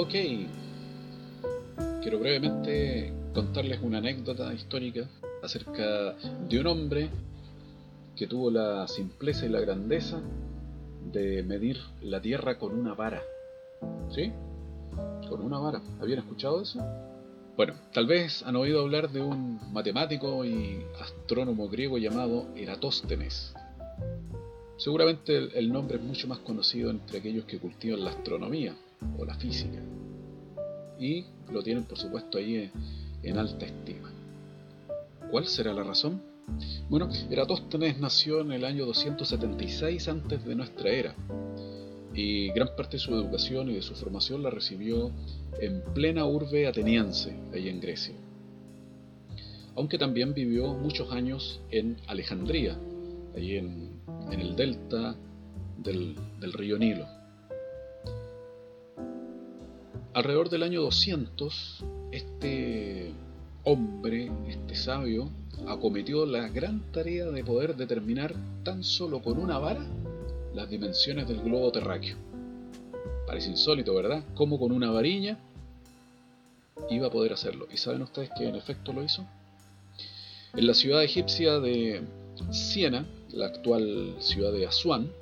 Ok, quiero brevemente contarles una anécdota histórica acerca de un hombre que tuvo la simpleza y la grandeza de medir la Tierra con una vara. ¿Sí? Con una vara. ¿Habían escuchado eso? Bueno, tal vez han oído hablar de un matemático y astrónomo griego llamado Eratóstenes. Seguramente el nombre es mucho más conocido entre aquellos que cultivan la astronomía o la física. Y lo tienen por supuesto ahí en alta estima. ¿Cuál será la razón? Bueno, Eratóstenes nació en el año 276 antes de nuestra era y gran parte de su educación y de su formación la recibió en plena urbe ateniense, ahí en Grecia. Aunque también vivió muchos años en Alejandría, ahí en, el delta del, del río Nilo. Alrededor del año 200, este hombre, este sabio, acometió la gran tarea de poder determinar tan solo con una vara las dimensiones del globo terráqueo. Parece insólito, ¿verdad? Como con una varilla iba a poder hacerlo. ¿Y saben ustedes que en efecto lo hizo? En la ciudad egipcia de Siena, la actual ciudad de Asuán,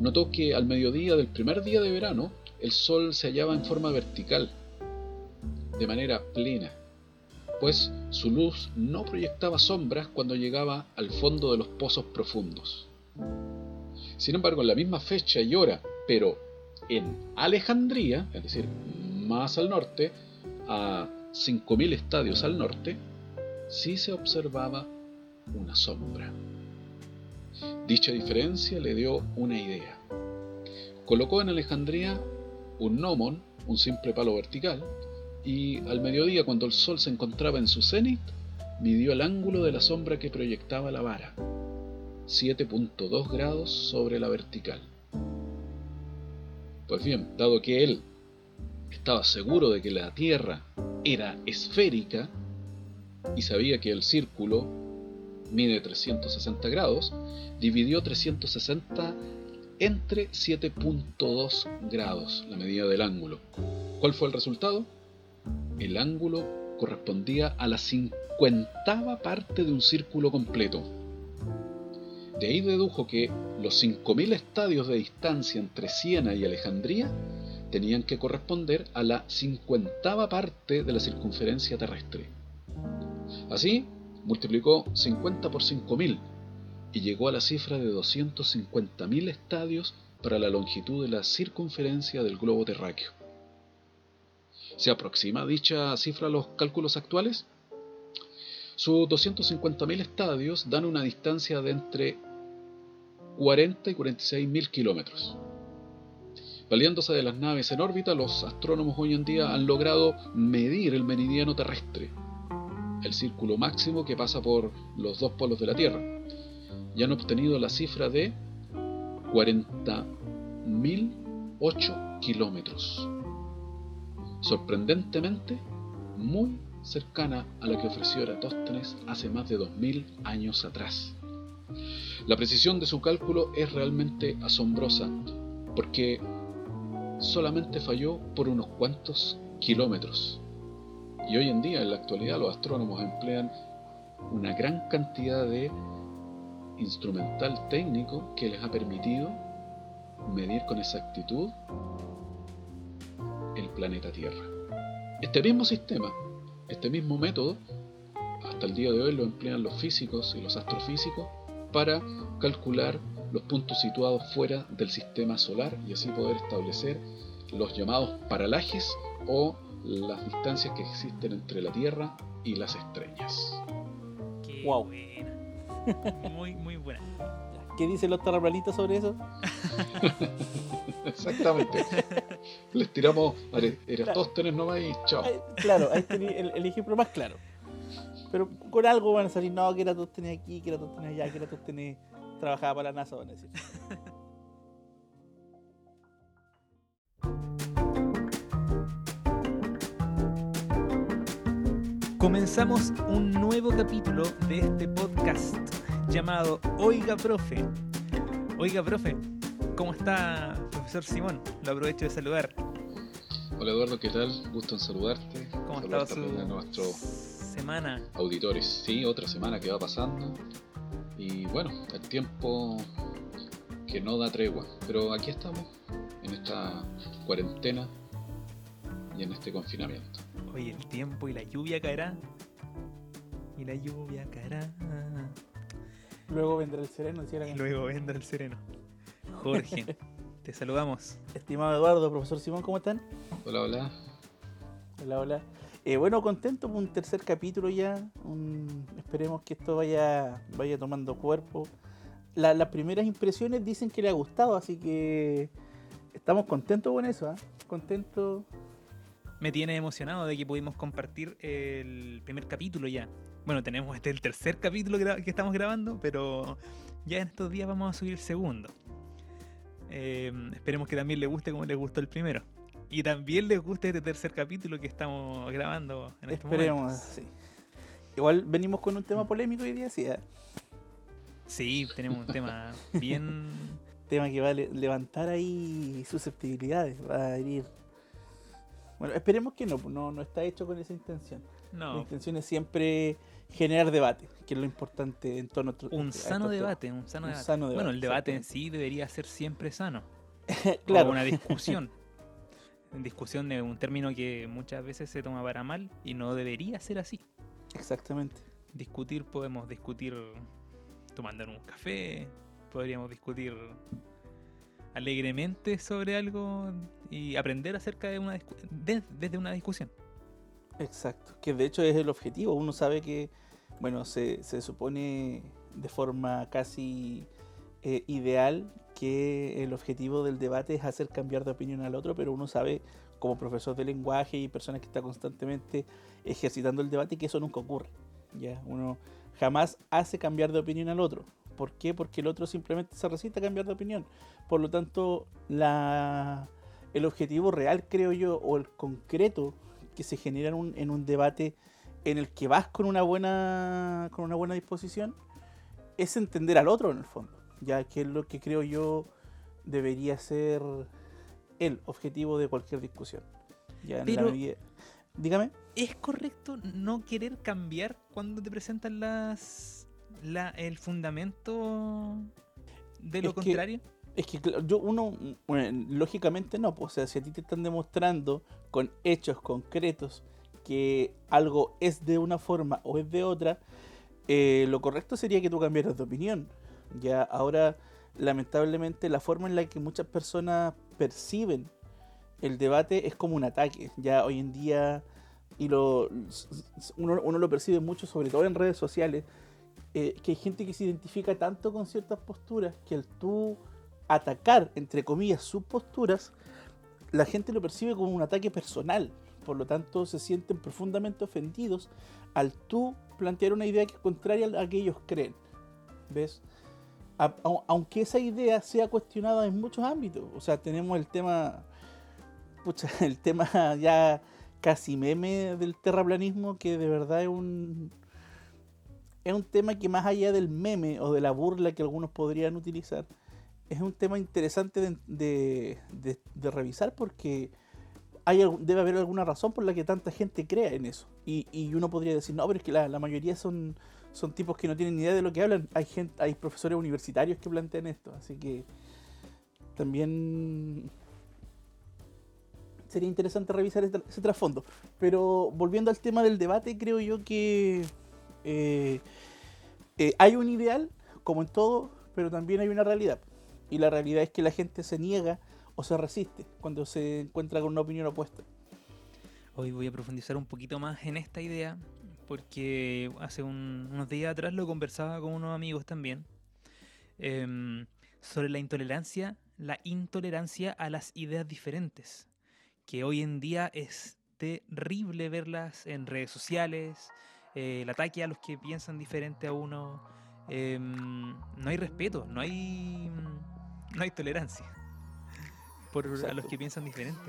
notó que al mediodía del primer día de verano el sol se hallaba en forma vertical, de manera plena, pues su luz no proyectaba sombras cuando llegaba al fondo de los pozos profundos. Sin embargo, en la misma fecha y hora, pero en Alejandría, es decir, más al norte, a 5.000 estadios al norte, sí se observaba una sombra. Dicha diferencia le dio una idea. Colocó en Alejandría un gnomon, un simple palo vertical, y al mediodía, cuando el sol se encontraba en su cenit, midió el ángulo de la sombra que proyectaba la vara, 7.2 grados sobre la vertical. Pues bien, dado que él estaba seguro de que la Tierra era esférica y sabía que el círculo mide 360 grados, dividió 360 entre 7.2 grados, la medida del ángulo. ¿Cuál fue el resultado? El ángulo correspondía a la cincuentava parte de un círculo completo. De ahí dedujo que los 5.000 estadios de distancia entre Siena y Alejandría tenían que corresponder a la cincuentava parte de la circunferencia terrestre. Así, multiplicó 50 por 5.000 y llegó a la cifra de 250.000 estadios para la longitud de la circunferencia del globo terráqueo. ¿Se aproxima dicha cifra a los cálculos actuales? Sus 250.000 estadios dan una distancia de entre 40 y 46 mil kilómetros. Valiéndose de las naves en órbita, los astrónomos hoy en día han logrado medir el meridiano terrestre, el círculo máximo que pasa por los dos polos de la Tierra, y han obtenido la cifra de 40.008 kilómetros. Sorprendentemente, muy cercana a la que ofreció Eratóstenes hace más de 2000 años atrás. La precisión de su cálculo es realmente asombrosa, porque solamente falló por unos cuantos kilómetros. Y hoy en día, en la actualidad, los astrónomos emplean una gran cantidad de instrumental técnico que les ha permitido medir con exactitud el planeta Tierra. Este mismo sistema, este mismo método, hasta el día de hoy lo emplean los físicos y los astrofísicos para calcular los puntos situados fuera del sistema solar y así poder establecer los llamados paralajes o las distancias que existen entre la Tierra y las estrellas. Qué wow. buena. Muy, muy buena. ¿Qué dicen los terraplanistas sobre eso? Exactamente. Les tiramos Eratóstenes nomás y chao. Claro, ahí tenía el ejemplo más claro. Pero con algo van a salir, no, que tenés aquí, que tenés allá, que tenés trabajaba para la NASA, van a decir. Comenzamos un nuevo capítulo de este podcast llamado Oiga Profe. Oiga Profe, ¿cómo está profesor Simón? Lo aprovecho de saludar. Hola Eduardo, ¿qué tal? Gusto en saludarte. ¿Cómo a su nuestros semana? auditores. Sí, otra semana que va pasando. Y bueno, el tiempo que no da tregua. Pero aquí estamos, en esta cuarentena y en este confinamiento. Hoy el tiempo y la lluvia caerá. Y la lluvia caerá. Luego vendrá el sereno, decía la Y luego vendrá el sereno. Jorge, te saludamos. Estimado Eduardo, profesor Simón, ¿cómo están? Hola, hola. Hola, hola. Eh, bueno, contento por un tercer capítulo ya. un- esperemos que esto vaya, vaya tomando cuerpo. La- las primeras impresiones dicen que le ha gustado, así que estamos contentos con eso, ¿ah? Contentos. Me tiene emocionado de que pudimos compartir el primer capítulo ya. Bueno, tenemos este el tercer capítulo que estamos grabando, pero ya en estos días vamos a subir el segundo. Eh, esperemos que también les guste como les gustó el primero. Y también les guste este tercer capítulo que estamos grabando en estos Esperemos, momentos. sí. Igual venimos con un tema polémico hoy día, sí, ¿ah? Sí, tenemos un tema bien... tema que va a le- levantar ahí susceptibilidades, va a herir. Bueno, esperemos que no, pues, no, no está hecho con esa intención. La No, intención es siempre generar debate, que es lo importante en todo nuestro un a sano debate, un sano Un debate. sano Bueno, el debate en sí debería ser siempre sano. claro, O una discusión. discusión es un término que muchas veces se toma para mal y no debería ser así. exactamente. Discutir, podemos discutir tomando un café, podríamos discutir alegremente sobre algo y aprender acerca de una de- desde una discusión. Exacto, que de hecho es el objetivo. Uno sabe que, bueno, se, se supone de forma casi eh, ideal que el objetivo del debate es hacer cambiar de opinión al otro, pero uno sabe como profesor de lenguaje y persona que está constantemente ejercitando el debate que eso nunca ocurre. Ya, uno jamás hace cambiar de opinión al otro. ¿Por qué? Porque el otro simplemente se resiste a cambiar de opinión. Por lo tanto, la, el objetivo real, creo yo, o el concreto que se genera en un, en un debate en el que vas con una buena con una buena disposición es entender al otro en el fondo ya que es lo que creo yo debería ser el objetivo de cualquier discusión ya en la medida- dígame ¿Es correcto no querer cambiar cuando te presentan las la, el fundamento de lo Es que- contrario? Es que yo uno, bueno, lógicamente no, pues, o sea, si a ti te están demostrando con hechos concretos que algo es de una forma o es de otra, eh, lo correcto sería que tú cambiaras de opinión. Ya ahora, lamentablemente, la forma en la que muchas personas perciben el debate es como un ataque. Ya hoy en día, y lo, uno, uno lo percibe mucho, sobre todo en redes sociales, eh, que hay gente que se identifica tanto con ciertas posturas que al tú atacar, entre comillas, sus posturas, la gente lo percibe como un ataque personal. Por lo tanto, se sienten profundamente ofendidos al tú plantear una idea que es contraria a que ellos creen. ¿Ves? A- au- aunque esa idea sea cuestionada en muchos ámbitos. O sea, tenemos el tema. Pucha, el tema ya casi meme del terraplanismo, que de verdad es un. Es un tema que más allá del meme o de la burla que algunos podrían utilizar, es un tema interesante de, de- revisar porque hay, debe haber alguna razón por la que tanta gente crea en eso. Y, y uno podría decir, no, pero es que la, la mayoría son, son tipos que no tienen ni idea de lo que hablan. Hay, gente, hay profesores universitarios que plantean esto, así que también sería interesante revisar ese, ese trasfondo. Pero volviendo al tema del debate, creo yo que eh, eh, hay un ideal, como en todo, pero también hay una realidad. Y la realidad es que la gente se niega o se resiste cuando se encuentra con una opinión opuesta. Hoy voy a profundizar un poquito más en esta idea porque hace un- unos días atrás lo conversaba con unos amigos también em, sobre la intolerancia, la intolerancia a las ideas diferentes, que hoy en día es terrible verlas en redes sociales, eh, el ataque a los que piensan diferente a uno, em, no hay respeto, no hay, no hay tolerancia por a los Exacto. que piensan diferente.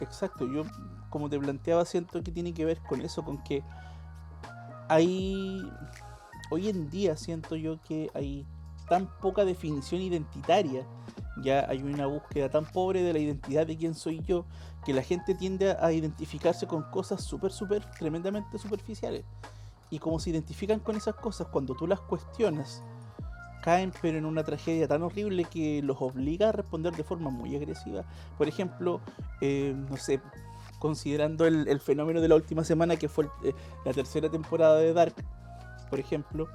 Exacto, yo como te planteaba siento que tiene que ver con eso, con que hay, hoy en día siento yo que hay tan poca definición identitaria ya hay una búsqueda tan pobre de la identidad de quién soy yo que la gente tiende a identificarse con cosas súper, súper, tremendamente superficiales. Y como se identifican con esas cosas, cuando tú las cuestionas, caen pero en una tragedia tan horrible que los obliga a responder de forma muy agresiva. Por ejemplo, eh, no sé, considerando el, fenómeno de la última semana que fue eh, la tercera temporada de Dark, por ejemplo,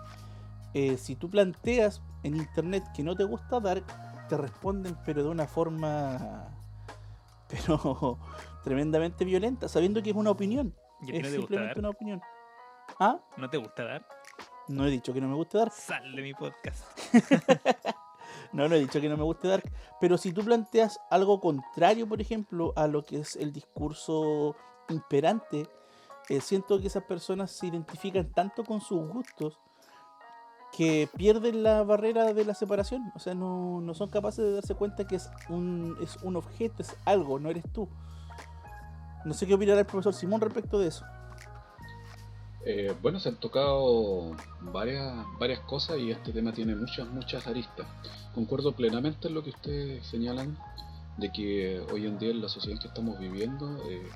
eh, si tú planteas en internet que no te gusta Dark, te responden pero de una forma pero tremendamente violenta, sabiendo que es una opinión. es simplemente una opinión. ¿Ah? ¿No te gusta Dark? No he dicho que no me guste Dark. Sal de mi podcast. no, no he dicho que no me guste Dark. Pero si tú planteas algo contrario, por ejemplo, a lo que es el discurso imperante, eh, siento que esas personas se identifican tanto con sus gustos que pierden la barrera de la separación. O sea, no, son capaces de darse cuenta que es un, es un objeto, es algo, no eres tú. No sé qué opinará el profesor Simón respecto de eso. Eh, bueno, se han tocado varias, varias cosas y este tema tiene muchas, muchas aristas. Concuerdo plenamente en lo que ustedes señalan de que hoy en día en la sociedad en que estamos viviendo eh,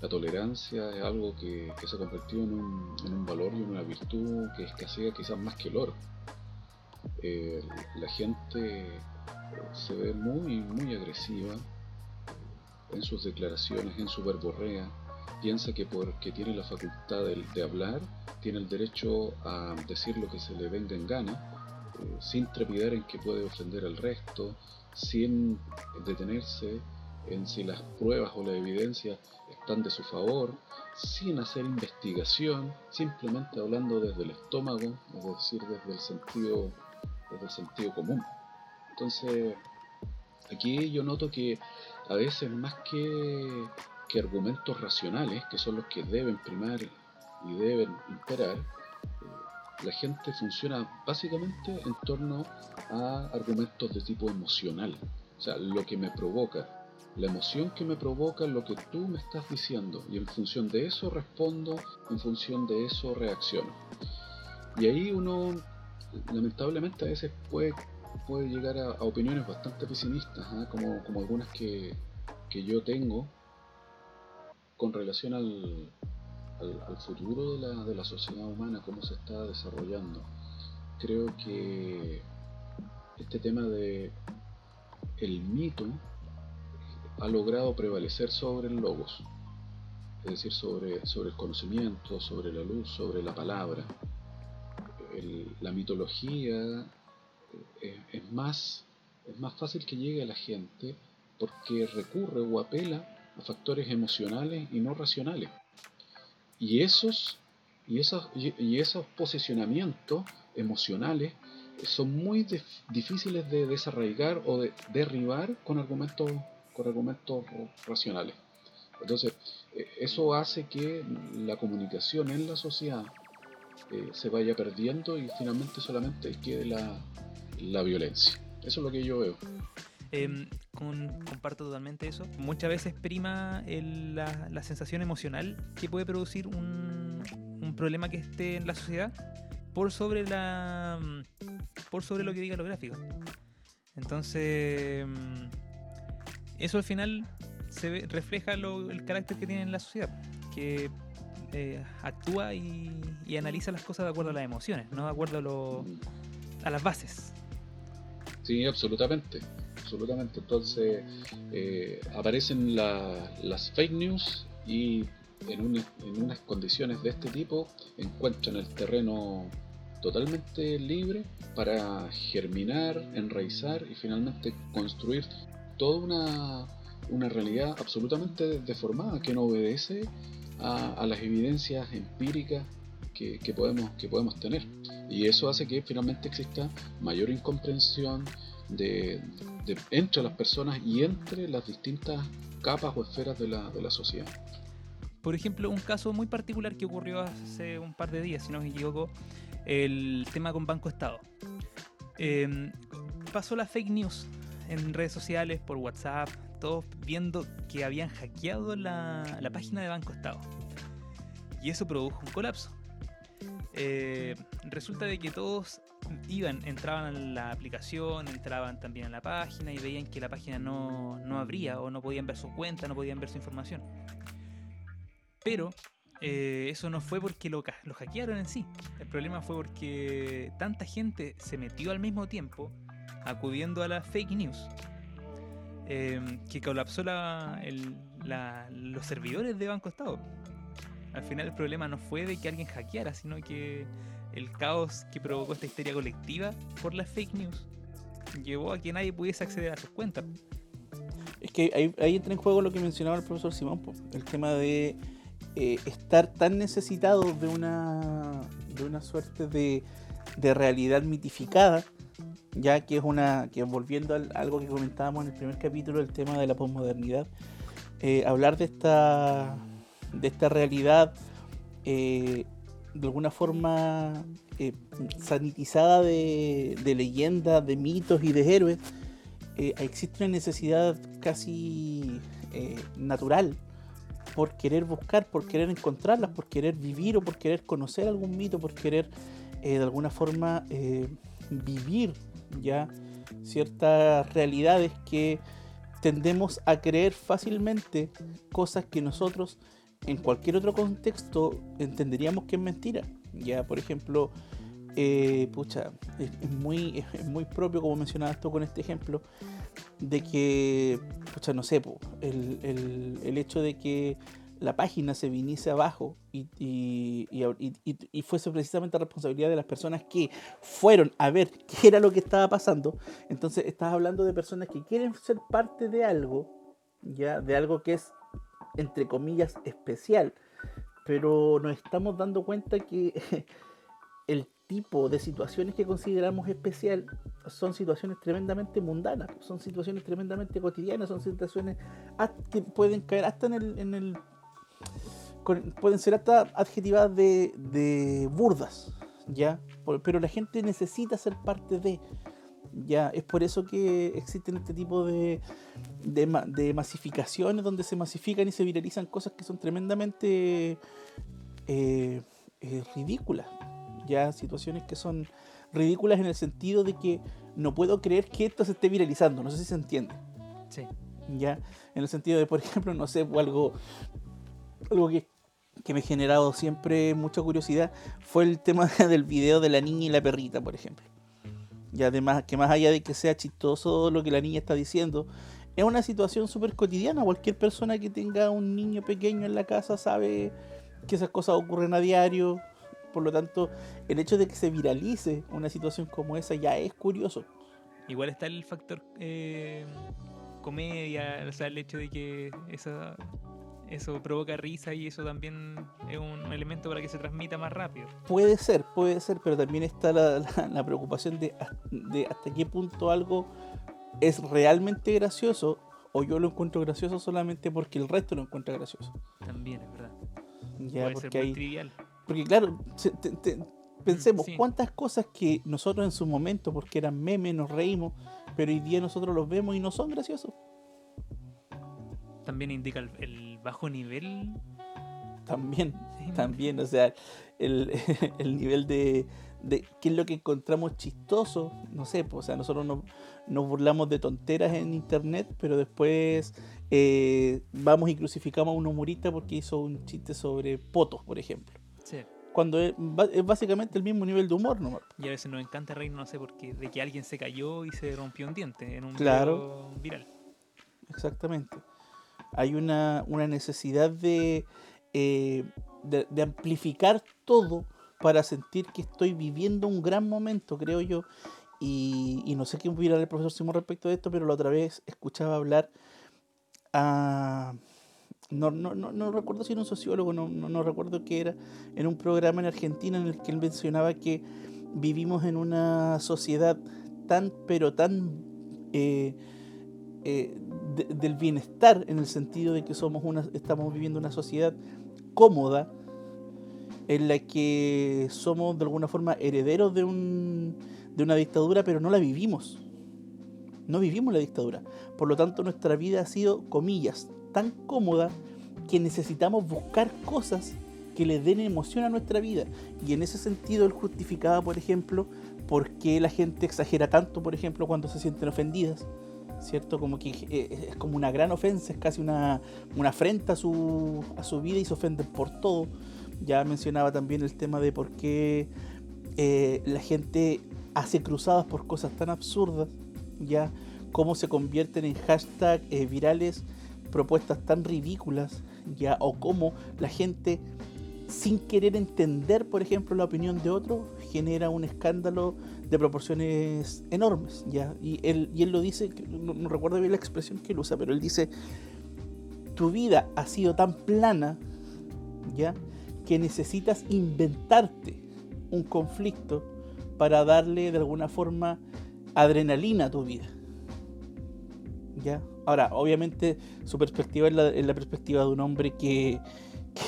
la tolerancia es algo que, se ha convertido en un, en valor y una virtud que escasea quizás más que el oro. Eh, la gente se ve muy, muy agresiva en sus declaraciones, en su verborrea, piensa que porque tiene la facultad de, hablar, tiene el derecho a decir lo que se le venga en gana, eh, sin trepidar en que puede ofender al resto, sin detenerse en si las pruebas o la evidencia están de su favor, sin hacer investigación, simplemente hablando desde el estómago, es decir, desde el sentido, desde el sentido común. Entonces, aquí yo noto que a veces más que que argumentos racionales, que son los que deben primar y deben imperar, eh, la gente funciona básicamente en torno a argumentos de tipo emocional. O sea, lo que me provoca, la emoción que me provoca lo que tú me estás diciendo y en función de eso respondo, en función de eso reacciono. Y ahí uno lamentablemente a veces puede, puede llegar a, opiniones bastante pesimistas, ¿ah? como, como algunas que, que yo tengo con relación al, futuro de la, sociedad humana, cómo se está desarrollando, creo que este tema de el mito ha logrado prevalecer sobre el logos, es decir, sobre, el conocimiento, sobre la luz, sobre la palabra. la mitología eh, es, más, es más fácil que llegue a la gente porque recurre o apela factores emocionales y no racionales. Y esos, y esos, y esos posicionamientos emocionales son muy difíciles de desarraigar o de derribar con argumentos, con argumentos racionales. Entonces, eh, eso hace que la comunicación en la sociedad eh, se vaya perdiendo y finalmente solamente quede la, la violencia. Eso es lo que yo veo. Em, comparto totalmente eso. Muchas veces prima la, sensación emocional que puede producir un, problema que esté en la sociedad por sobre la por sobre lo que diga lo gráfico. Entonces, em, eso al final se refleja el carácter que tiene en la sociedad, que eh, actúa y, analiza las cosas de acuerdo a las emociones, no de acuerdo a, a las bases. Sí, absolutamente absolutamente. Entonces eh, aparecen las fake news y en, unas condiciones de este tipo encuentran el terreno totalmente libre para germinar, enraizar y finalmente construir toda una, una realidad absolutamente deformada que no obedece a, las evidencias empíricas que, que, podemos, que podemos tener. Y eso hace que finalmente exista mayor incomprensión, entre las personas y entre las distintas capas o esferas de la, sociedad. Por ejemplo, un caso muy particular que ocurrió hace un par de días, si no me equivoco, el tema con Banco Estado. Em, pasó la fake news en redes sociales, por WhatsApp, todos viendo que habían hackeado la, la página de Banco Estado. Y eso produjo un colapso. Eh, resulta de que todos iban, entraban a la aplicación, entraban también a la página y veían que la página no, no abría o no podían ver su cuenta, no podían ver su información. Pero eh, eso no fue porque lo, lo hackearon en sí. El problema fue porque tanta gente se metió al mismo tiempo acudiendo a la fake news eh, que colapsó la- el- la- los servidores de Banco Estado. Al final el problema no fue de que alguien hackeara, sino que el caos que provocó esta histeria colectiva por las fake news llevó a que nadie pudiese acceder a sus cuentas. Es que ahí, entra en juego lo que mencionaba el profesor Simón, el tema de eh, estar tan necesitado de una, de una suerte de, realidad mitificada, ya que es una, volviendo a algo que comentábamos en el primer capítulo, el tema de la posmodernidad, eh, hablar de esta, de esta realidad eh, de alguna forma eh, sanitizada de, leyendas, de mitos y de héroes, eh, existe una necesidad casi eh, natural por querer buscar, por querer encontrarlas, por querer vivir o por querer conocer algún mito, por querer de alguna forma vivir ya ciertas realidades que tendemos a creer fácilmente cosas que nosotros en cualquier otro contexto entenderíamos que es mentira. Ya, por ejemplo, eh, pucha, es, muy, es, muy propio, como mencionabas tú con este ejemplo, de que, pucha, no sé, po, el, el- el hecho de que la página se viniese abajo y, y, y, fuese precisamente responsabilidad de las personas que fueron a ver qué era lo que estaba pasando. Entonces, estás hablando de personas que quieren ser parte de algo, ya, de algo que es, entre comillas, especial. Pero nos estamos dando cuenta que el tipo de situaciones que consideramos especial son situaciones tremendamente mundanas, son situaciones tremendamente cotidianas, son situaciones que pueden caer hasta en el... en el- pueden ser hasta adjetivadas de, de burdas, ¿ya? Pero la gente necesita ser parte de... Ya, es por eso que existen este tipo de, de, de masificaciones donde se masifican y se viralizan cosas que son tremendamente eh, eh, ridículas. Ya, situaciones que son ridículas en el sentido de que no puedo creer que esto se esté viralizando. No sé si se entiende. Sí. Ya, en el sentido de, por ejemplo, no sé, algo, algo que, que me ha generado siempre mucha curiosidad fue el tema del video de la niña y la perrita, por ejemplo. Y además, que más allá de que sea chistoso lo que la niña está diciendo, es una situación súper cotidiana. Cualquier persona que tenga un niño pequeño en la casa sabe que esas cosas ocurren a diario. Por lo tanto, el hecho de que se viralice una situación como esa ya es curioso. Igual está el factor eh, comedia, o sea, el hecho de que esa, eso provoca risa y eso también es un elemento para que se transmita más rápido. Puede ser, puede ser, pero también está la, la- la preocupación de, has- de hasta qué punto algo es realmente gracioso o yo lo encuentro gracioso solamente porque el resto lo encuentra gracioso. También, es verdad. Ya, Puede porque ser muy hay, trivial. porque claro, se- te- te- pensemos sí. cuántas cosas que nosotros en su momento, porque eran memes, nos reímos, pero hoy día nosotros los vemos y no son graciosos. También indica el, el bajo nivel. También, sí, también, o sea, el, el nivel de, de qué es lo que encontramos chistoso, no sé, pues, o sea, nosotros nos, nos burlamos de tonteras en internet, pero después eh, vamos y crucificamos a un humorista porque hizo un chiste sobre potos, por ejemplo. Sí. Cuando es, es básicamente el mismo nivel de humor, ¿no? Y a veces nos encanta reír, no sé por qué, de que alguien se cayó y se rompió un diente en un Claro. video viral. Exactamente. Hay una, una necesidad de, eh, de, de amplificar todo para sentir que estoy viviendo un gran momento, creo yo. Y, y no sé qué opinar el profesor Simón respecto de esto, pero la otra vez escuchaba hablar a... No, no, no, no recuerdo si era un sociólogo, no, no, no recuerdo qué era, en un programa en Argentina en el que él mencionaba que vivimos en una sociedad tan, pero tan eh, eh, de- del bienestar, en el sentido de que somos una, estamos viviendo una sociedad cómoda, en la que somos de alguna forma herederos de, un, de una dictadura, pero no la vivimos. No vivimos la dictadura. Por lo tanto, nuestra vida ha sido, comillas, tan cómoda que necesitamos buscar cosas que le den emoción a nuestra vida. Y en ese sentido, él justificaba, por ejemplo, por qué la gente exagera tanto, por ejemplo, cuando se sienten ofendidas. ¿Cierto? Como que eh, es como una gran ofensa, es casi una, una afrenta a su, a su vida y se ofenden por todo. Ya mencionaba también el tema de por qué eh, la gente hace cruzadas por cosas tan absurdas, ya cómo se convierten en hashtag eh, virales propuestas tan ridículas, ya o cómo la gente sin querer entender, por ejemplo, la opinión de otro, genera un escándalo de proporciones enormes, ya y él y él lo dice, no, recuerdo bien la expresión que él usa, pero él dice tu vida ha sido tan plana, ya que necesitas inventarte un conflicto para darle de alguna forma adrenalina a tu vida. ¿Ya? Ahora, obviamente su perspectiva es la, perspectiva de un hombre que,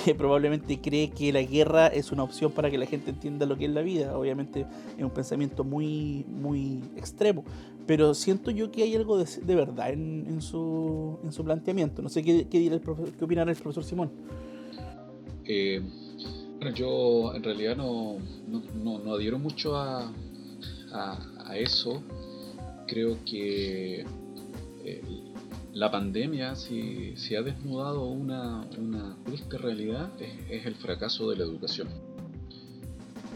que, probablemente cree que la guerra es una opción para que la gente entienda lo que es la vida. Obviamente es un pensamiento muy, muy extremo. Pero siento yo que hay algo de, verdad en, en, su, en su planteamiento. No sé qué, qué, dirá el profesor, qué opinará el profesor Simón. Eh, yo en realidad no, no, no, adhiero mucho a, a, eso. Creo que eh, la pandemia, si, si, ha desnudado una, una triste realidad, es, el fracaso de la educación.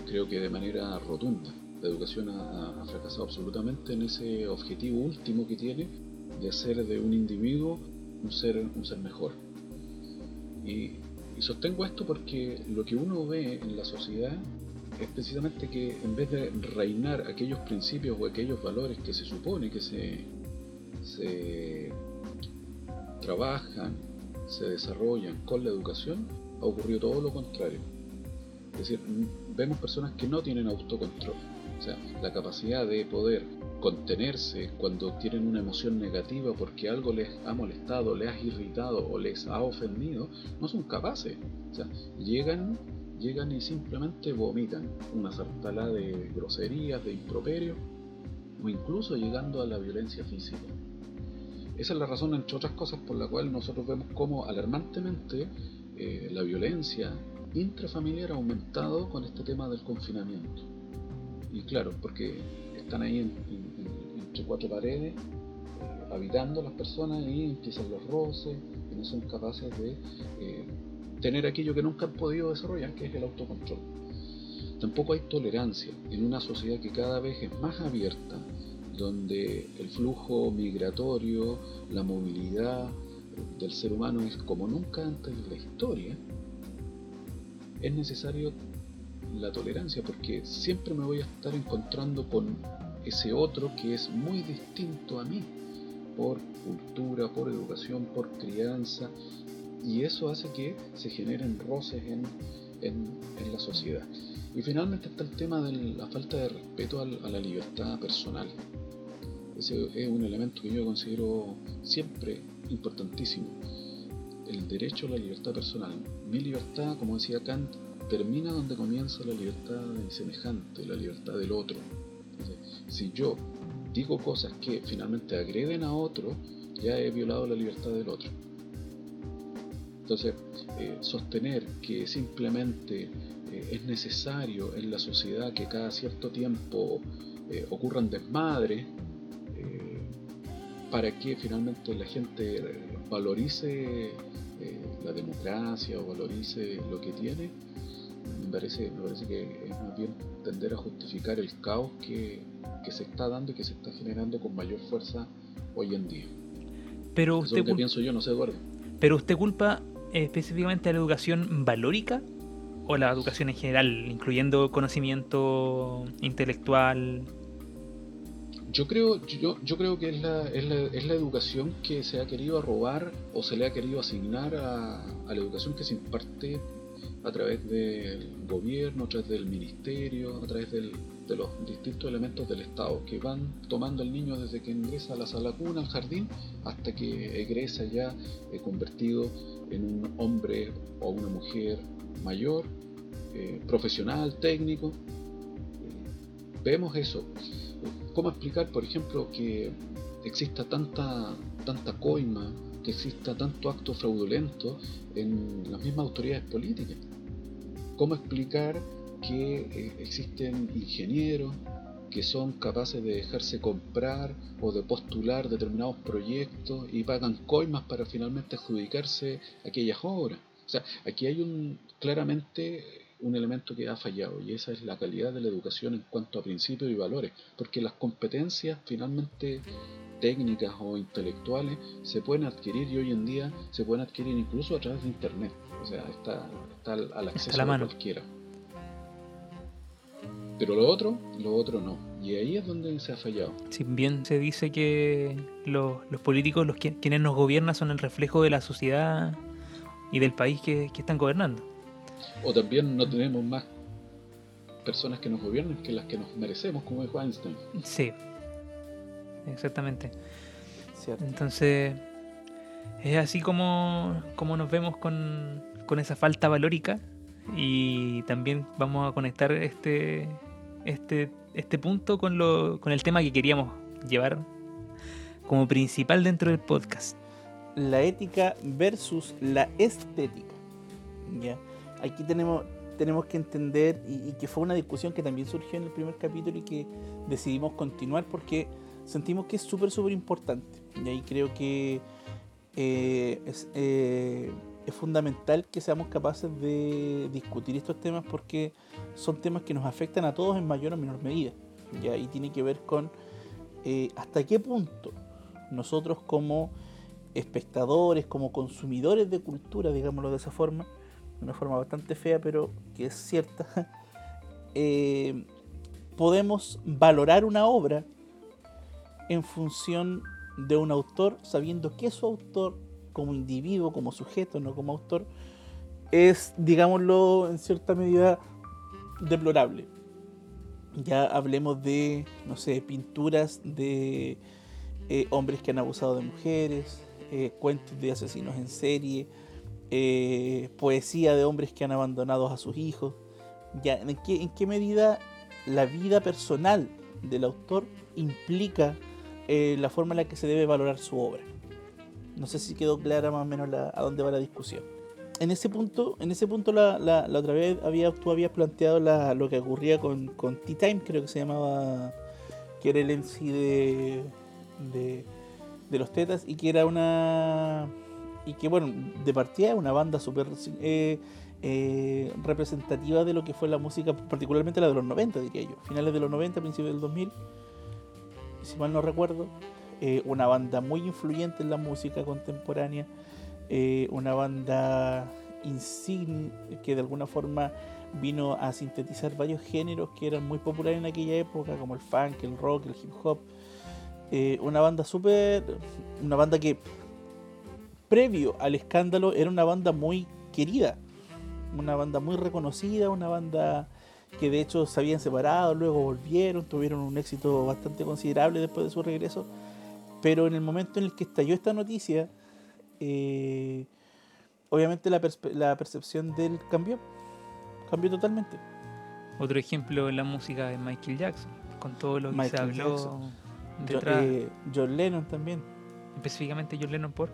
Creo que de manera rotunda. La educación ha, fracasado absolutamente en ese objetivo último que tiene de hacer de un individuo un ser, un ser mejor. Y, y sostengo esto porque lo que uno ve en la sociedad es precisamente que en vez de reinar aquellos principios o aquellos valores que se supone que se, se trabajan, se desarrollan con la educación, ha ocurrido todo lo contrario. Es decir, vemos personas que no tienen autocontrol. O sea, la capacidad de poder contenerse cuando tienen una emoción negativa porque algo les ha molestado, les ha irritado o les ha ofendido, no son capaces. O sea, llegan, llegan y simplemente vomitan una sartalada de groserías, de improperio o incluso llegando a la violencia física. Esa es la razón, entre otras cosas, por la cual nosotros vemos cómo alarmantemente eh, la violencia intrafamiliar ha aumentado con este tema del confinamiento. Y claro, porque están ahí entre cuatro paredes, eh, habitando las personas y empiezan los roces y no son capaces de eh, tener aquello que nunca han podido desarrollar, que es el autocontrol. Tampoco hay tolerancia en una sociedad que cada vez es más abierta, donde el flujo migratorio, la movilidad del ser humano es como nunca antes en la historia, es necesario la tolerancia porque siempre me voy a estar encontrando con ese otro que es muy distinto a mí por cultura, por educación, por crianza y eso hace que se generen roces en, en, la sociedad. Y finalmente está el tema de la falta de respeto a la libertad personal. Ese es un elemento que yo considero siempre importantísimo. El derecho a la libertad personal. Mi libertad, como decía Kant, termina donde comienza la libertad del semejante, la libertad del otro. si yo digo cosas que finalmente agreden a otro, ya he violado la libertad del otro. Entonces, eh, sostener que simplemente eh, es necesario en la sociedad que cada cierto tiempo eh, ocurran desmadres para que finalmente la gente valorice la democracia o valorice lo que tiene, me parece, me parece que es más bien tender a justificar el caos que, que, se está dando y que se está generando con mayor fuerza hoy en día. Pero usted es lo que pienso yo, no sé, Eduardo. Pero usted culpa específicamente a la educación valórica o la educación en general, incluyendo conocimiento intelectual. Yo creo, yo, yo creo que es la, es, la, es la educación que se ha querido robar o se le ha querido asignar a, a la educación que se imparte a través del gobierno, a través del ministerio, a través del, de los distintos elementos del Estado que van tomando al niño desde que ingresa a la sala cuna, al jardín, hasta que egresa ya eh, convertido en un hombre o una mujer mayor, eh, profesional, técnico. Vemos eso. ¿Cómo explicar, por ejemplo, que exista tanta, tanta coima, que exista tanto acto fraudulento en las mismas autoridades políticas? cómo explicar que eh, existen ingenieros, que son capaces de dejarse comprar o de postular determinados proyectos y pagan coimas para finalmente adjudicarse aquellas obras. O sea, aquí hay un claramente un elemento que ha fallado y esa es la calidad de la educación en cuanto a principios y valores, porque las competencias finalmente técnicas o intelectuales se pueden adquirir y hoy en día se pueden adquirir incluso a través de internet, o sea, está, está al, acceso de cualquiera. Pero lo otro, lo otro no. Y ahí es donde se ha fallado. Si bien se dice que los, políticos, los quienes nos gobiernan, son el reflejo de la sociedad y del país que, están gobernando. O también no tenemos más personas que nos gobiernen que las que nos merecemos, como dijo Einstein. Sí, exactamente. Entonces, es así como, como nos vemos con, con esa falta valórica y también vamos a conectar este, este, este punto con, lo, con el tema que queríamos llevar como principal dentro del podcast. La ética versus la estética. ¿ya? Aquí tenemos, tenemos que entender, y, que fue una discusión que también surgió en el primer capítulo y que decidimos continuar porque sentimos que es súper, súper importante. Y ahí creo que eh, es, eh, es fundamental que seamos capaces de discutir estos temas porque son temas que nos afectan a todos en mayor o menor medida. Y ahí tiene que ver con eh, hasta qué punto nosotros como espectadores, como consumidores de cultura, digámoslo de esa forma, de una forma bastante fea, pero que es cierta, eh, podemos valorar una obra en función de un autor, sabiendo que su autor como individuo, como sujeto, no como autor, es, digámoslo, en cierta medida deplorable. Ya hablemos de, no sé, pinturas de eh, hombres que han abusado de mujeres, eh, cuentos de asesinos en serie, eh, poesía de hombres que han abandonado a sus hijos. Ya, ¿en qué, ¿En qué medida la vida personal del autor implica la forma en la que se debe valorar su obra? No sé si quedó clara más o menos a dónde va la discusión. En ese punto, en ese punto la, la, otra vez había, tú habías planteado lo que ocurría con, con Tea Time, creo que se llamaba, que era el MC de, de, los Tetas y que era una... Y que bueno, de partida es una banda súper eh, eh, representativa de lo que fue la música, particularmente la de los 90, diría yo. Finales de los 90, principios del 2000, si mal no recuerdo. Eh, una banda muy influyente en la música contemporánea, una banda insignia que de alguna forma vino a sintetizar varios géneros que eran muy populares en aquella época, como el funk, el rock, el hip hop. Una banda súper. Una banda que, previo al escándalo, era una banda muy querida. Una banda muy reconocida, una banda que de hecho se habían separado, luego volvieron, tuvieron un éxito bastante considerable después de su regreso. Pero en el momento en el que estalló esta noticia, eh, obviamente la, la percepción del cambió. Cambió totalmente. Otro ejemplo en la música de Michael Jackson, con todo lo que se habló detrás. Eh, John Lennon también. Específicamente John Lennon por.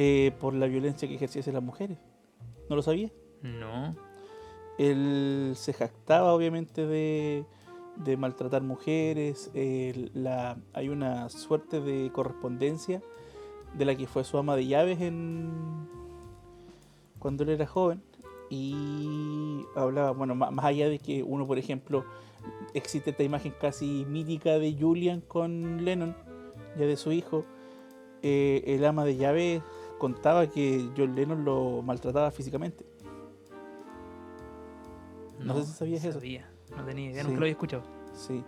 Eh, por la violencia que ejercía hacia las mujeres. ¿No lo sabía? No. Él se jactaba obviamente de, de maltratar mujeres. la, hay una suerte de correspondencia de la que fue su ama de llaves en cuando él era joven y hablaba, bueno, más, allá de que uno, por ejemplo, existe esta imagen casi mítica de Julian con Lennon, ya de su hijo, eh, el ama de llaves contaba que John Lennon lo maltrataba físicamente. No, sé si sabías eso. No tenía idea, nunca lo había escuchado. Sí.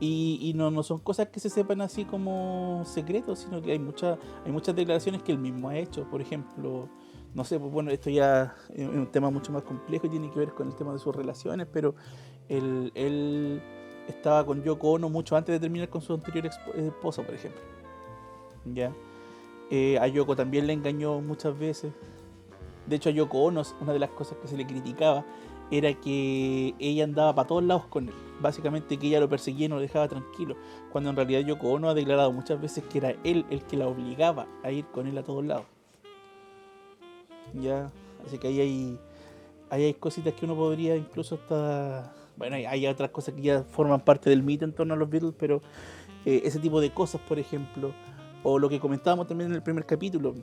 Y, y no, no son cosas que se sepan así como secretos, sino que hay, muchas hay muchas declaraciones que él mismo ha hecho. Por ejemplo, no sé, pues bueno, esto ya es un tema mucho más complejo y tiene que ver con el tema de sus relaciones, pero él, él estaba con Yoko Ono mucho antes de terminar con su anterior esposo, por ejemplo. ¿Ya? Eh, a Yoko también le engañó muchas veces. De hecho, a Yoko Ono, una de las cosas que se le criticaba era que ella andaba para todos lados con él. Básicamente que ella lo perseguía y no lo dejaba tranquilo. Cuando en realidad Yoko Ono ha declarado muchas veces que era él el que la obligaba a ir con él a todos lados. Ya, así que ahí hay, ahí cositas que uno podría incluso hasta bueno, hay, hay otras cosas que ya forman parte del mito en torno a los Beatles, pero eh, ese tipo de cosas, por ejemplo, o lo que comentábamos también en el primer capítulo,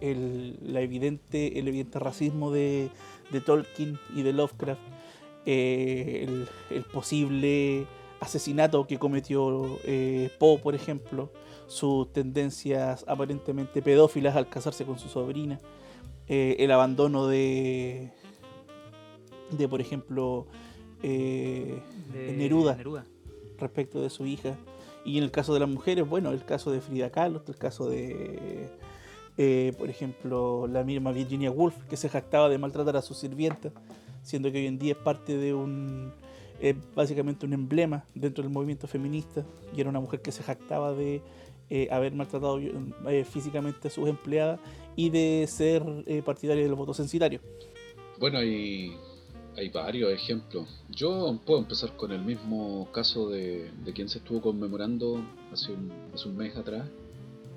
el, la evidente, el evidente racismo de, de Tolkien y de Lovecraft, eh, el, el posible asesinato que cometió eh, Poe, por ejemplo, sus tendencias aparentemente pedófilas al casarse con su sobrina, eh, el abandono de, de por ejemplo, de Neruda. Neruda. respecto de su hija. Y en el caso de las mujeres, bueno, el caso de Frida Kahlo, el caso de, eh, por ejemplo, la misma Virginia Woolf, que se jactaba de maltratar a su sirvienta, siendo que hoy en día es parte de un, es básicamente un emblema dentro del movimiento feminista, y era una mujer que se jactaba de eh, haber maltratado eh, físicamente a sus empleadas y de ser eh, partidaria del voto censitario. Bueno, hay, hay varios ejemplos. Yo puedo empezar con el mismo caso de, de quien se estuvo conmemorando hace un, mes atrás,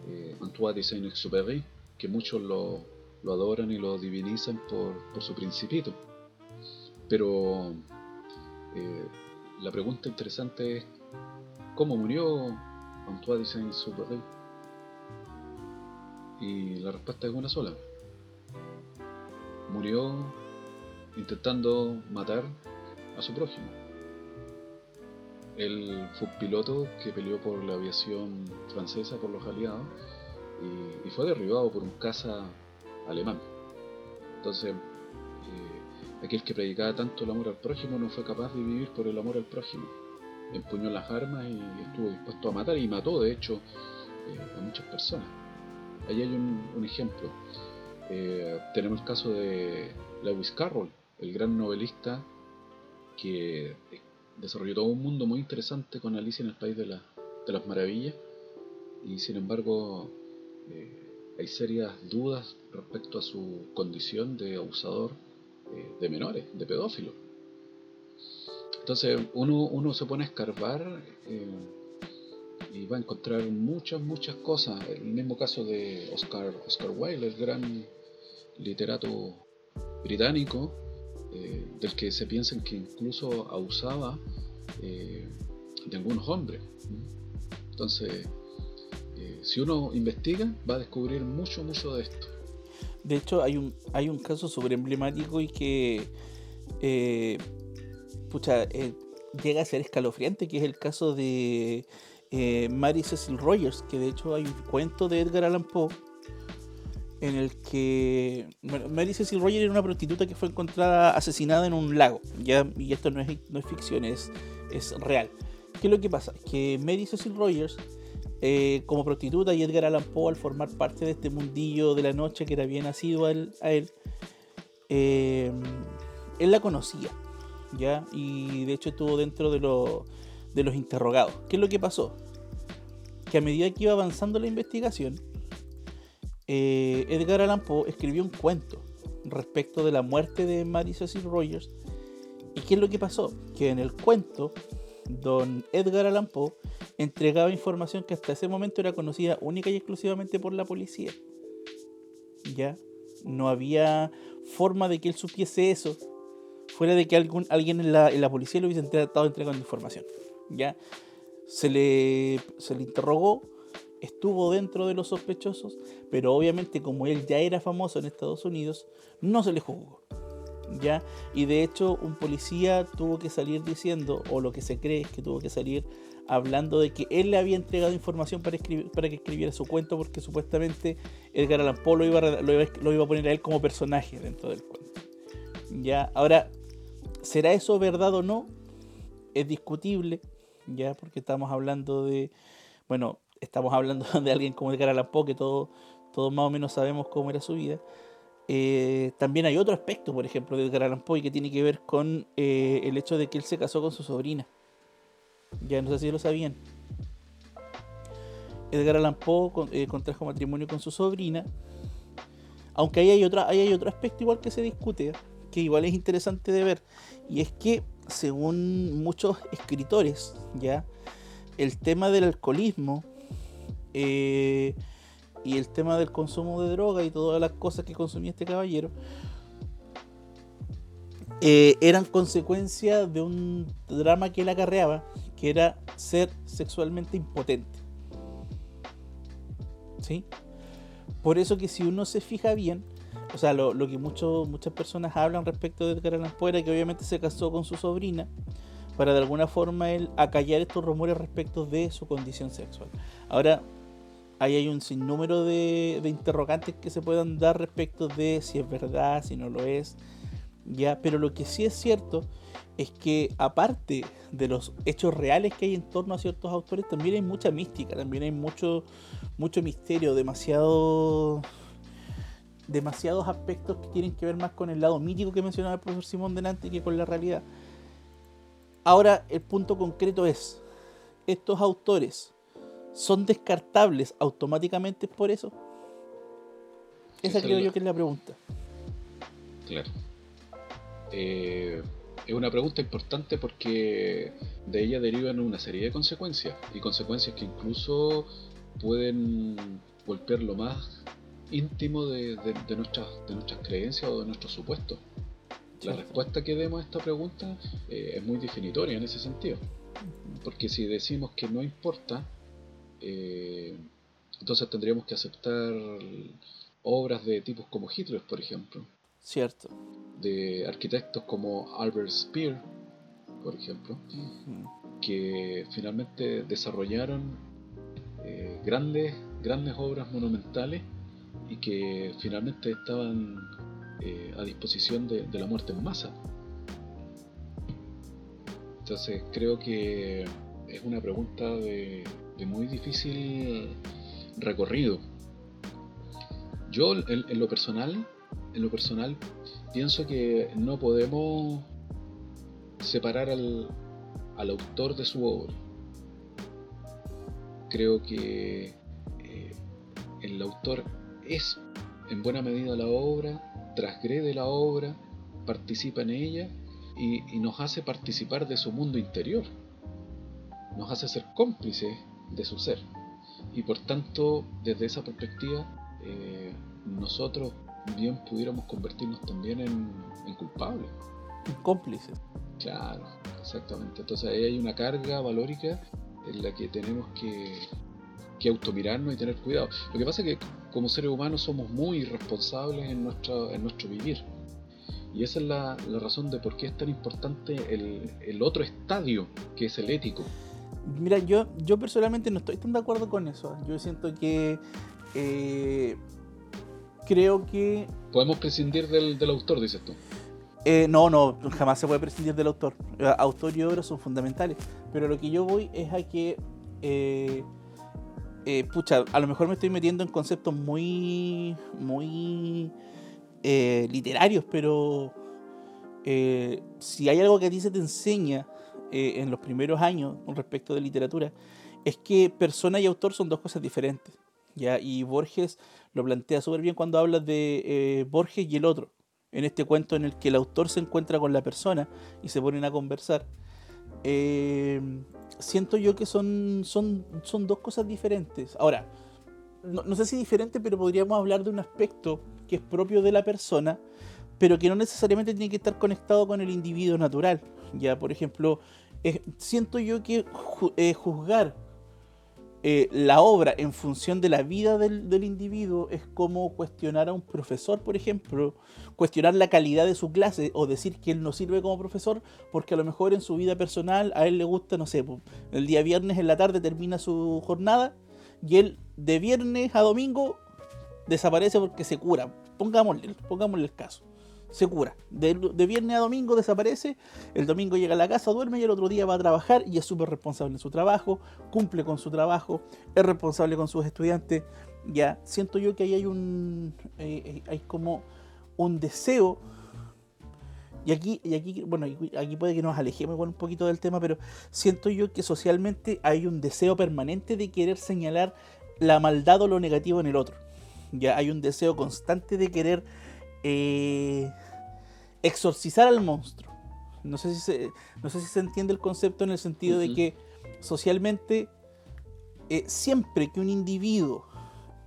eh, Antoine de Saint-Exupéry, que muchos lo, lo adoran y lo divinizan por, por su principito. Pero eh, la pregunta interesante es, ¿cómo murió Antoine de Saint-Exupéry? Y la respuesta es una sola. Murió intentando matar a su prójimo. Él fue un piloto que peleó por la aviación francesa, por los aliados, y, fue derribado por un caza alemán. Entonces, eh, aquel que predicaba tanto el amor al prójimo no fue capaz de vivir por el amor al prójimo. Empuñó las armas y estuvo dispuesto a matar y mató, de hecho, eh, a muchas personas. Ahí hay un, un ejemplo. Eh, tenemos el caso de Lewis Carroll, el gran novelista que desarrolló todo un mundo muy interesante con Alicia en el País de, la- de las Maravillas y sin embargo eh, hay serias dudas respecto a su condición de abusador eh, de menores, de pedófilo. Entonces uno, uno se pone a escarbar eh, y va a encontrar muchas, muchas cosas. El mismo caso de Oscar, Oscar Wilde, el gran literato británico, eh, del que se piensa que incluso abusaba eh, de algunos hombres. Entonces, eh, si uno investiga, va a descubrir mucho, mucho de esto. De hecho, hay un, hay un caso súper emblemático y que pucha, llega a ser escalofriante, que es el caso de Mary Cecil Rogers, que de hecho hay un cuento de Edgar Allan Poe en el que bueno, Mary Cecil Rogers era una prostituta que fue encontrada asesinada en un lago, ya, y esto no es, no es ficción, es, es real. ¿Qué es lo que pasa? Que Mary Cecil Rogers eh, como prostituta y Edgar Allan Poe al formar parte de este mundillo de la noche que era bien nacido a él, a él, eh, él la conocía, ¿ya? Y de hecho estuvo dentro de, lo- de los interrogados. ¿Qué es lo que pasó? Que a medida que iba avanzando la investigación, eh, Edgar Allan Poe escribió un cuento respecto de la muerte de Mary Cecil Rogers. ¿Y qué es lo que pasó? Que en el cuento, don Edgar Allan Poe entregaba información que hasta ese momento era conocida única y exclusivamente por la policía. ¿Ya? No había forma de que él supiese eso, fuera de que algún, alguien en la, policía le hubiese estado entregando información. ¿Ya? Se le, se le interrogó, estuvo dentro de los sospechosos, pero obviamente como él ya era famoso en Estados Unidos, no se le juzgó. ¿Ya? Y de hecho un policía tuvo que salir diciendo, o lo que se cree es que tuvo que salir hablando de que él le había entregado información para, escribir, para que escribiera su cuento porque supuestamente Edgar Allan Poe lo iba, a, lo, iba, lo iba a poner a él como personaje dentro del cuento. Ya, ahora, ¿será eso verdad o no? Es discutible, ya, porque estamos hablando de, bueno, estamos hablando de alguien como Edgar Allan Poe, que todos todos más o menos sabemos cómo era su vida. Eh, también hay otro aspecto, por ejemplo, de Edgar Allan Poe que tiene que ver con eh, el hecho de que él se casó con su sobrina. Ya no sé si lo sabían. Edgar Allan Poe eh, contrajo matrimonio con su sobrina. Aunque ahí hay, otra, ahí hay otro aspecto igual que se discute, que igual es interesante de ver. Y es que, según muchos escritores, ya el tema del alcoholismo eh, y el tema del consumo de droga y todas las cosas que consumía este caballero eh, eran consecuencia de un drama que él acarreaba, que era ser sexualmente impotente. ¿Sí? Por eso que si uno se fija bien, o sea, lo, que mucho, muchas personas hablan respecto de Edgar Allan Poe era que obviamente se casó con su sobrina para de alguna forma él acallar estos rumores respecto de su condición sexual. Ahora, ahí hay un sinnúmero de, de interrogantes que se puedan dar respecto de si es verdad, si no lo es, ya, pero lo que sí es cierto es que aparte de los hechos reales que hay en torno a ciertos autores, también hay mucha mística, también hay mucho, mucho misterio, demasiado demasiados aspectos que tienen que ver más con el lado mítico que mencionaba el profesor Simón delante que con la realidad. Ahora, el punto concreto es, ¿estos autores son descartables automáticamente por eso? Esa creo yo que es la pregunta. Claro. Eh, es una pregunta importante porque de ella derivan una serie de consecuencias y consecuencias que incluso pueden golpear lo más íntimo de, nuestras, de nuestras creencias o de nuestros supuestos. La respuesta que demos a esta pregunta eh, es muy definitoria en ese sentido. Porque si decimos que no importa, eh, entonces tendríamos que aceptar obras de tipos como Hitler, por ejemplo, Cierto. De arquitectos como Albert Speer, por ejemplo, que finalmente desarrollaron eh, grandes, grandes obras monumentales y que finalmente estaban eh, a disposición de, la muerte en masa. Entonces creo que es una pregunta de, de muy difícil recorrido. Yo en lo personal en lo personal, pienso que no podemos separar al, autor de su obra. Creo que eh, el autor es en buena medida la obra, transgrede la obra, participa en ella y, nos hace participar de su mundo interior. Nos hace ser cómplices de su ser. Y por tanto, desde esa perspectiva, eh, nosotros bien pudiéramos convertirnos también en, culpables. En cómplices. Claro, exactamente. Entonces ahí hay una carga valórica en la que tenemos que, que automirarnos y tener cuidado. Lo que pasa es que como seres humanos somos muy responsables en, nuestra, en nuestro vivir. Y esa es la, razón de por qué es tan importante el, otro estadio, que es el ético. Mira, yo, yo personalmente no estoy tan de acuerdo con eso. Yo siento que eh, creo que... Podemos prescindir del, autor, dices tú. Eh, no, no, jamás se puede prescindir del autor. Eh, autor y obra son fundamentales. Pero lo que yo voy es a que... Eh, pucha, a lo mejor me estoy metiendo en conceptos muy... muy... literarios, pero... si hay algo que a ti se te enseña en los primeros años con respecto de literatura, es que persona y autor son dos cosas diferentes. ¿ya? Y Borges lo plantea súper bien cuando habla de eh, Borges y el otro, en este cuento en el que el autor se encuentra con la persona y se ponen a conversar. Eh, siento yo que son, son, son dos cosas diferentes. Ahora, no, sé si diferente, pero podríamos hablar de un aspecto que es propio de la persona, pero que no necesariamente tiene que estar conectado con el individuo natural. Ya, por ejemplo, siento yo que juzgar eh, la obra en función de la vida del, individuo es como cuestionar a un profesor, por ejemplo, cuestionar la calidad de su clase o decir que él no sirve como profesor porque a lo mejor en su vida personal a él le gusta, no sé, el día viernes en la tarde termina su jornada y él de viernes a domingo desaparece porque se cura. Pongámosle, pongámosle el caso se cura. De, viernes a domingo desaparece, el domingo llega a la casa, duerme y el otro día va a trabajar y es súper responsable en su trabajo, cumple con su trabajo, es responsable con sus estudiantes. Ya, siento yo que ahí hay un, eh, eh, hay como un deseo, y aquí, y aquí, bueno, aquí puede que nos alejemos un poquito del tema, pero siento yo que socialmente hay un deseo permanente de querer señalar la maldad o lo negativo en el otro. Ya hay un deseo constante de querer eh, exorcizar al monstruo. No sé, si se, no sé si se entiende el concepto en el sentido de que socialmente eh, siempre que un individuo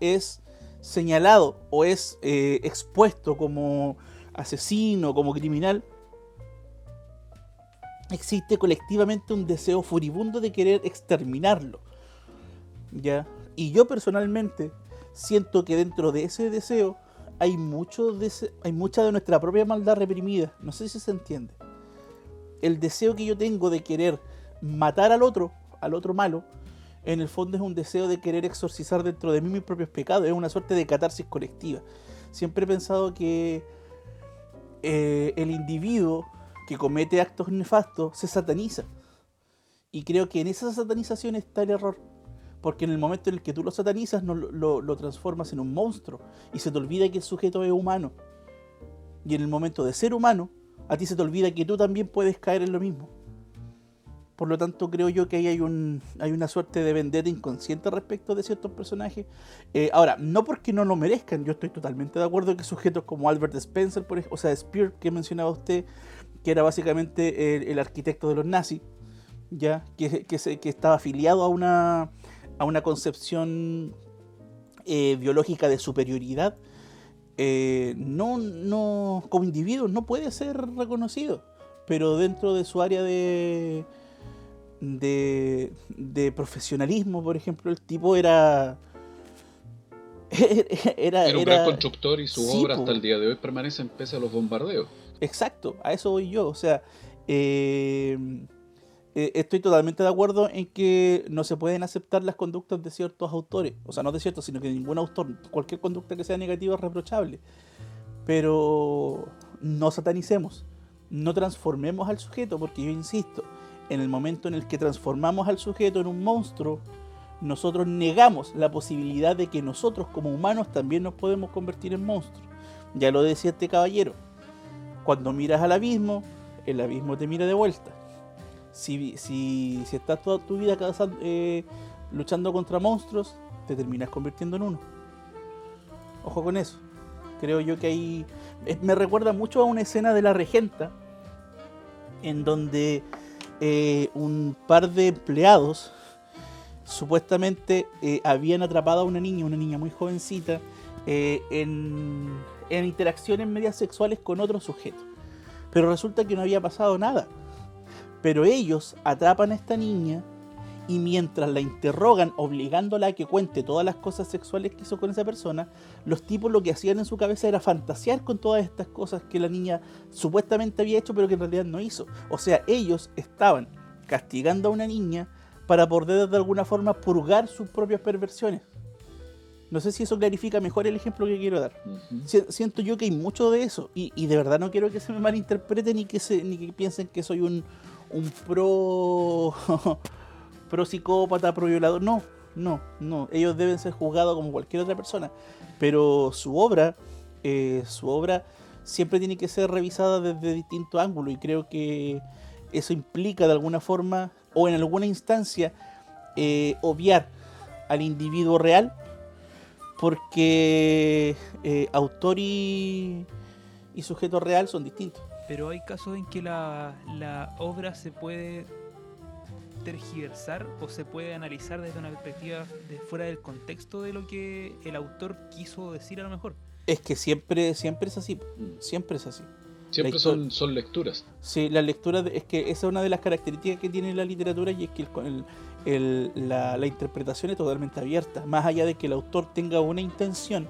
es señalado o es eh, expuesto como asesino, como criminal, existe colectivamente un deseo furibundo de querer exterminarlo. ¿Ya? Y yo personalmente siento que dentro de ese deseo hay, mucho de hay mucha de nuestra propia maldad reprimida. No sé si se entiende. El deseo que yo tengo de querer matar al otro, al otro malo, en el fondo es un deseo de querer exorcizar dentro de mí mis propios pecados. Es una suerte de catarsis colectiva. Siempre he pensado que eh, el individuo que comete actos nefastos se sataniza. Y creo que en esa satanización está el error. Porque en el momento en el que tú lo satanizas, no, lo, lo, transformas en un monstruo. Y se te olvida que el sujeto es humano. Y en el momento de ser humano, a ti se te olvida que tú también puedes caer en lo mismo. Por lo tanto, creo yo que ahí hay, un, hay una suerte de vendetta inconsciente respecto de ciertos personajes. Eh, ahora, no porque no lo merezcan, yo estoy totalmente de acuerdo que sujetos como Albert Spencer, por ejemplo, o sea, Spear, que mencionaba usted, que era básicamente el, arquitecto de los nazis, ya que, que, estaba afiliado a una, a una concepción eh, biológica de superioridad, eh, no, no, como individuo no puede ser reconocido, pero dentro de su área de, de, de profesionalismo, por ejemplo, el tipo era... era, era un gran constructor y su obra hasta el día de hoy permanece en pese a los bombardeos. Exacto, a eso voy yo. O sea, eh, eh, estoy totalmente de acuerdo en que no se pueden aceptar las conductas de ciertos autores. O sea, no de ciertos, sino que ningún autor, cualquier conducta que sea negativa es reprochable. Pero no satanicemos, no transformemos al sujeto, porque yo insisto, en el momento en el que transformamos al sujeto en un monstruo, nosotros negamos la posibilidad de que nosotros como humanos también nos podemos convertir en monstruos. Ya lo decía este caballero, cuando miras al abismo, el abismo te mira de vuelta. Si, si, si estás toda tu vida eh, luchando contra monstruos, te terminas convirtiendo en uno. Ojo con eso. Creo yo que ahí... Me recuerda mucho a una escena de la regenta, en donde eh, un par de empleados supuestamente eh, habían atrapado a una niña, una niña muy jovencita, en en interacciones medias sexuales con otro sujeto. Pero resulta que no había pasado nada. Pero ellos atrapan a esta niña y mientras la interrogan obligándola a que cuente todas las cosas sexuales que hizo con esa persona, los tipos lo que hacían en su cabeza era fantasear con todas estas cosas que la niña supuestamente había hecho pero que en realidad no hizo. O sea, ellos estaban castigando a una niña para poder de alguna forma purgar sus propias perversiones. No sé si eso clarifica mejor el ejemplo que quiero dar. Siento yo que hay mucho de eso y, de verdad no quiero que se me malinterprete ni que, se, ni que piensen que soy un, un pro, pro psicópata, pro violador. No, no, no. Ellos deben ser juzgados como cualquier otra persona. Pero su obra, eh, su obra siempre tiene que ser revisada desde distintos ángulos y creo que eso implica de alguna forma o en alguna instancia eh, obviar al individuo real porque eh, autor y, sujeto real son distintos. Pero hay casos en que la, obra se puede tergiversar o se puede analizar desde una perspectiva de fuera del contexto de lo que el autor quiso decir a lo mejor. Es que siempre, siempre es así, siempre es así. Siempre son, son lecturas. Sí, las lecturas, es que esa es una de las características que tiene la literatura y es que el, la, interpretación es totalmente abierta. Más allá de que el autor tenga una intención,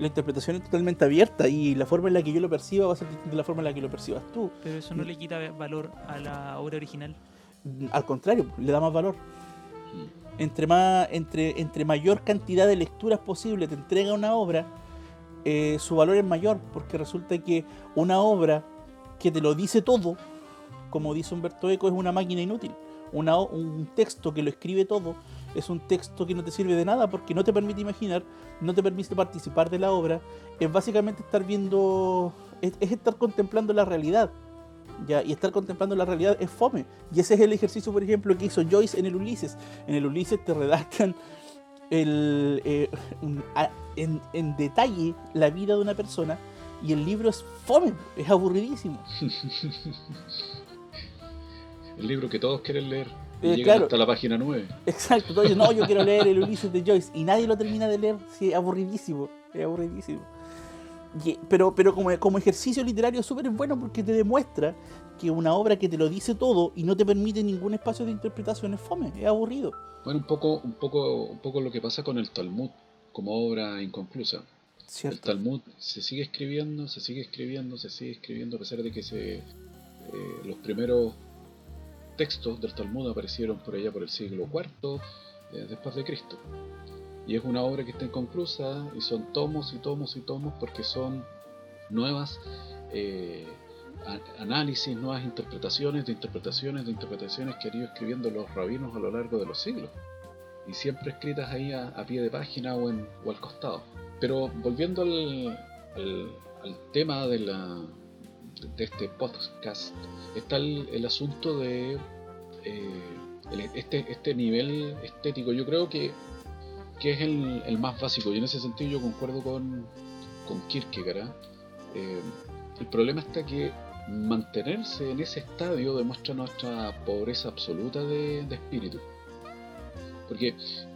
la interpretación es totalmente abierta y la forma en la que yo lo perciba va a ser distinta de la forma en la que lo percibas tú. Pero eso no le quita valor a la obra original. Mm, al contrario, le da más valor. Entre, más, entre, entre mayor cantidad de lecturas posible te entrega una obra, eh, su valor es mayor, porque resulta que una obra que te lo dice todo, como dice Humberto Eco, es una máquina inútil un texto que lo escribe todo es un texto que no te sirve de nada porque no te permite imaginar, no te permite participar de la obra, es básicamente estar viendo, es, estar contemplando la realidad. ¿ya? Y estar contemplando la realidad es fome. Y ese es el ejercicio, por ejemplo, que hizo Joyce en el Ulises. En el Ulises te redactan el, eh, en, en detalle la vida de una persona y el libro es fome, es aburridísimo. el libro que todos quieren leer. Eh, hasta la página 9. Exacto, todos no, yo quiero leer el Ulises de Joyce. Y nadie lo termina de leer, sí, es aburridísimo. Es aburridísimo. Y- pero pero como, como ejercicio literario súper bueno porque te demuestra que una obra que te lo dice todo y no te permite ningún espacio de interpretación es fome, es aburrido. Bueno, un poco, un poco, un poco lo que pasa con el Talmud como obra inconclusa. El. Talmud se sigue escribiendo, se sigue escribiendo, se sigue escribiendo, a pesar de que se, eh, los primeros textos del Talmud aparecieron por allá por el siglo IV eh, después de Cristo. Y es una obra que está inconclusa y son tomos y tomos y tomos porque son nuevas eh, análisis, nuevas interpretaciones de interpretaciones de interpretaciones que han ido escribiendo los rabinos a lo largo de los siglos. Y siempre escritas ahí a, a pie de página o, en, o al costado. Pero volviendo al, al- al tema de, la, de este podcast, está el, el asunto de eh, este, este nivel estético. Yo creo que, que es el, el más básico y en ese sentido yo concuerdo con, con Kierkegaard. ¿ah? Eh, el problema está que mantenerse en ese estadio demuestra nuestra pobreza absoluta de, de espíritu. Porque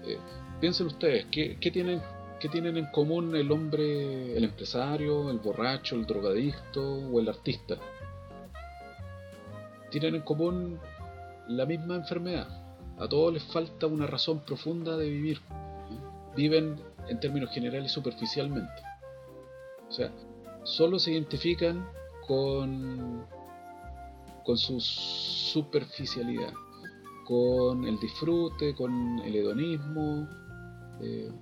eh, piensen ustedes, ¿qué, qué tienen, ¿qué tienen en común el hombre, el empresario, el borracho, el drogadicto o el artista? Tienen en común la misma enfermedad. A todos les falta una razón profunda de vivir. Viven en términos generales superficialmente. O sea, solo se identifican con, con su superficialidad, con el disfrute, con el hedonismo, eh,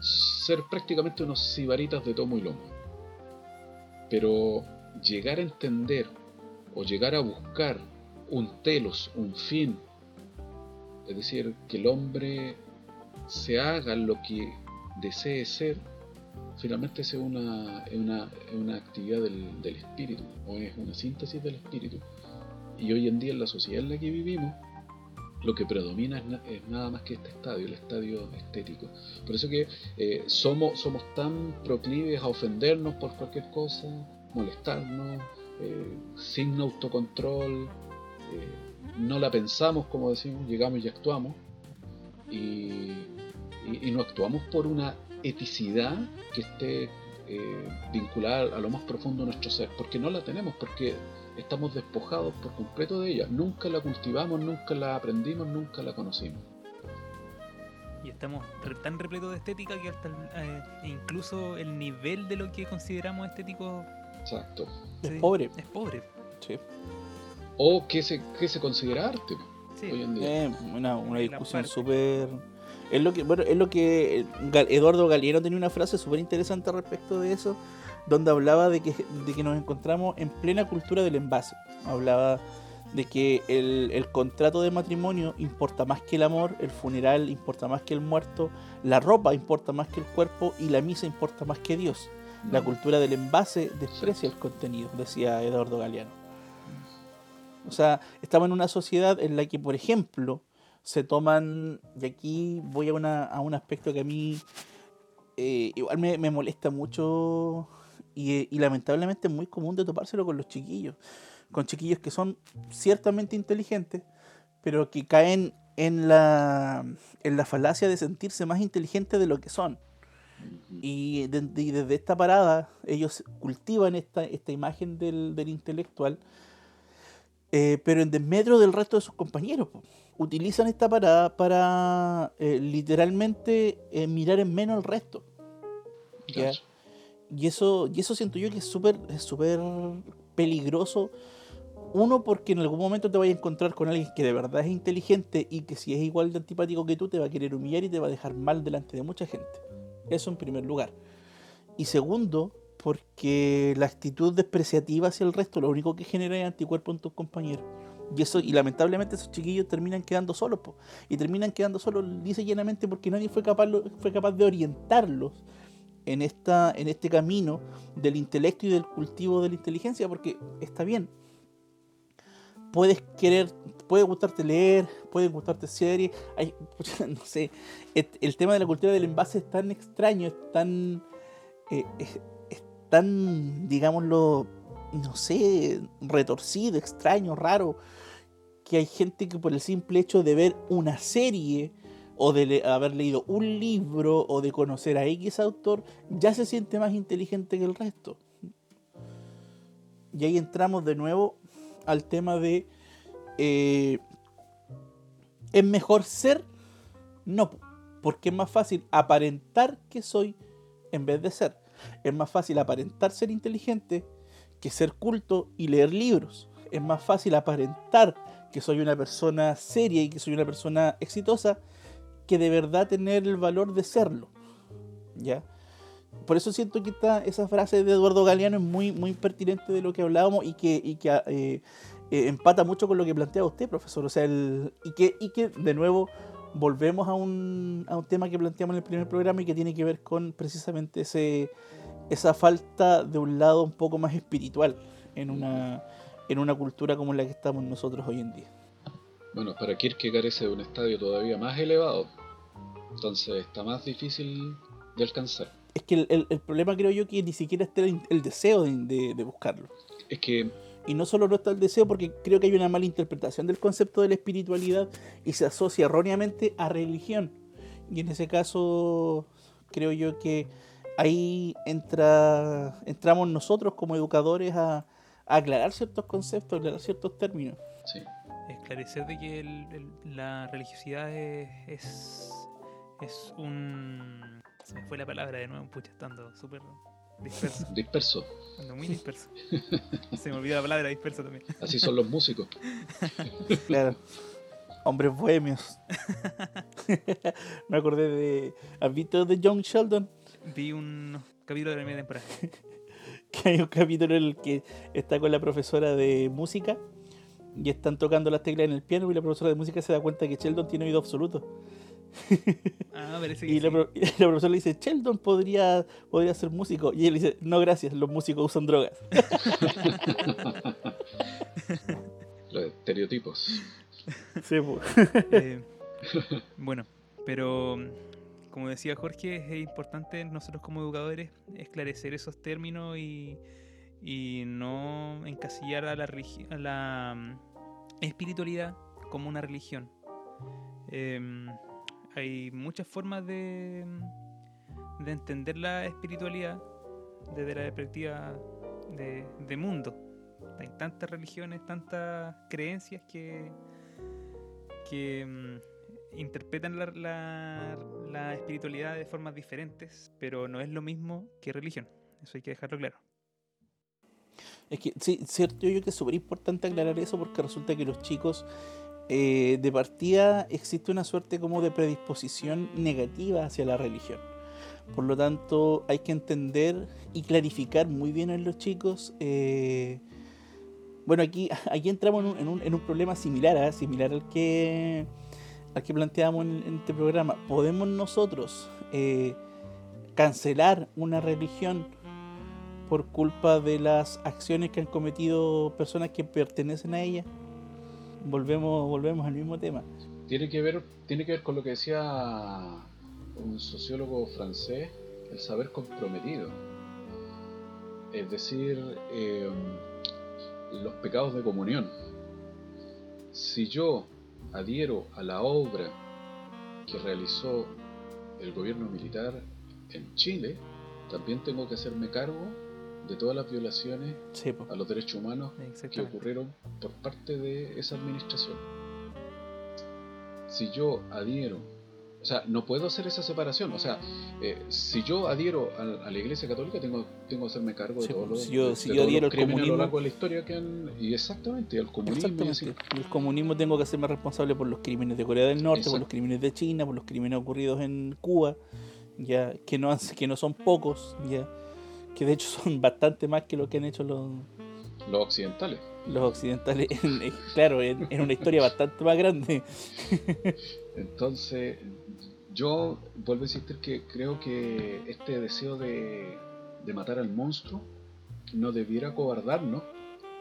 ser prácticamente unos sibaritas de tomo y lomo. Pero llegar a entender o llegar a buscar un telos, un fin, es decir, que el hombre se haga lo que desee ser, finalmente es una, una, una actividad del, del espíritu, o es una síntesis del espíritu. Y hoy en día en la sociedad en la que vivimos, lo que predomina es, na- es nada más que este estadio, el estadio estético. Por eso que eh, somos, somos tan proclives a ofendernos por cualquier cosa, molestarnos, eh, sin autocontrol, eh, no la pensamos como decimos, llegamos y actuamos, y, y- y no actuamos por una eticidad que esté vinculada a lo más profundo de nuestro ser, porque no la tenemos, porque estamos despojados por completo de ella, nunca la cultivamos, nunca la aprendimos, nunca la conocimos. Y estamos tan repletos de estética que hasta el- eh, incluso el nivel de lo que consideramos estético Exacto. Es sí, pobre. Es pobre. Sí. O qué se, qué se considera arte Sí. hoy en día. Eh, una, una discusión súper. Es lo que, bueno, es lo que Eduardo Galeano tenía una frase súper interesante respecto de eso, donde hablaba de que, de que nos encontramos en plena cultura del envase. Hablaba de que el, el contrato de matrimonio importa más que el amor, el funeral importa más que el muerto, la ropa importa más que el cuerpo y la misa importa más que Dios. La Mm. cultura del envase desprecia el contenido, decía Eduardo Galeano. O sea, estamos en una sociedad en la que, por ejemplo, se toman, y aquí voy a, una- a un aspecto que a mí eh, igual me, me molesta mucho y, lamentablemente es muy común de topárselo con los chiquillos, con chiquillos que son ciertamente inteligentes, pero que caen en la, en la falacia de sentirse más inteligentes de lo que son. Y, de- y desde esta parada ellos cultivan esta, esta imagen del, del intelectual, eh, pero en desmedro del resto de sus compañeros. Utilizan esta parada para eh, literalmente eh, mirar en menos al resto. Y eso, y eso siento yo que es súper es súper peligroso. Uno, porque en algún momento te vas a encontrar con alguien que de verdad es inteligente y que si es igual de antipático que tú te va a querer humillar y te va a dejar mal delante de mucha gente. Eso en primer lugar. Y segundo, porque la actitud despreciativa hacia el resto lo único que genera es anticuerpo en tus compañeros. Y eso, y lamentablemente esos chiquillos terminan quedando solos, y terminan quedando solos, dice llanamente, porque nadie fue capaz, fue capaz de orientarlos en, esta, en este camino del intelecto y del cultivo de la inteligencia, porque está bien. Puedes querer, puede gustarte leer, puede gustarte series, no sé, el tema de la cultura del envase es tan extraño, es tan, eh, es tan, digámoslo, no sé, retorcido, extraño, raro, que hay gente que por el simple hecho de ver una serie o de le- haber leído un libro o de conocer a X autor, ya se siente más inteligente que el resto. Y ahí entramos de nuevo al tema de eh, ¿es mejor ser? No, porque es más fácil aparentar que soy en vez de ser. Es más fácil aparentar ser inteligente que ser culto y leer libros. Es más fácil aparentar que soy una persona seria y que soy una persona exitosa que de verdad tener el valor de serlo. ¿Ya? Por eso siento que esta, esa frase de Eduardo Galeano es muy, muy pertinente de lo que hablábamos y que, y que eh, eh, empata mucho con lo que plantea usted, profesor. O sea, el, y, que, y que de nuevo volvemos a un, a un tema que planteamos en el primer programa y que tiene que ver con precisamente ese, esa falta de un lado un poco más espiritual en una, en una cultura como la que estamos nosotros hoy en día. Bueno, para Kierkegaard ese es un estadio todavía más elevado. Entonces está más difícil de alcanzar. Es que el, el- el problema creo yo que ni siquiera está el, el deseo de, de- de buscarlo. Es que Y no solo no está el deseo, porque creo que hay una mala interpretación del concepto de la espiritualidad y se asocia erróneamente a religión. Y en ese caso, creo yo que ahí entra, entramos nosotros como educadores a, a aclarar ciertos conceptos, a aclarar ciertos términos. sí, Esclarecer de que el- el- la religiosidad es, es, es un... Se me fue la palabra de nuevo, pucha, estando súper disperso, disperso. ando muy disperso. Se me olvidó la palabra disperso también. Así son los músicos. Claro. Hombres bohemios. Me acordé de. ¿Has visto de John Sheldon? Vi un capítulo de la primera temporada. que hay un capítulo en el que está con la profesora de música y están tocando las teclas en el piano y la profesora de música se da cuenta que Sheldon tiene oído absoluto. Ah, parece que Y la, sí. pro- y la profesora le dice, Sheldon podría, podría ser músico. Y él dice, no gracias, los músicos usan drogas. Los estereotipos. Sí. Eh, bueno, pero como decía Jorge, es importante nosotros como educadores esclarecer esos términos y, y no encasillar a la, a la mm, espiritualidad como una religión. Em, hay muchas formas de, mm, de entender la espiritualidad desde la perspectiva de, mundo. Hay tantas religiones, tantas creencias que, mm, interpretan la espiritualidad de formas diferentes, pero no es lo mismo que religión. Eso hay que dejarlo claro. Es que, sí, cierto, yo creo que es súper importante aclarar eso porque resulta que los chicos, eh, de partida, existe una suerte como de predisposición negativa hacia la religión. Por lo tanto, hay que entender y clarificar muy bien en los chicos. eh, bueno, aquí, aquí entramos en un, en un- en un problema similar, ¿ah? similar al que, al que planteamos en, en este programa. ¿Podemos nosotros eh, cancelar una religión por culpa de las acciones que han cometido personas que pertenecen a ella? Volvemos, volvemos al mismo tema. Tiene que ver, tiene que ver con lo que decía un sociólogo francés, el saber comprometido. Es decir, eh, los pecados de comunión. Si yo adhiero a la obra que realizó el gobierno militar en Chile, también tengo que hacerme cargo de todas las violaciones Sí, a los derechos humanos que ocurrieron por parte de esa administración. Si yo adhiero, o sea, no puedo hacer esa separación, o sea, eh, si yo adhiero a, a la Iglesia Católica tengo, tengo que hacerme cargo de Sí, todos pues, los, si yo- de si yo todos adhiero los a lo comunismo- largo de la historia que han, y exactamente, al comunismo y. Exactamente. El comunismo tengo que hacerme responsable por los crímenes de Corea del Norte, por los crímenes de China, por los crímenes ocurridos en Cuba, ya que no, que no son pocos, ya que de hecho son bastante más que lo que han hecho los, los occidentales. los occidentales, en- en- claro, en, en una historia bastante más grande. Entonces, yo vuelvo a insistir que creo que este deseo de, de matar al monstruo no debiera cobardarnos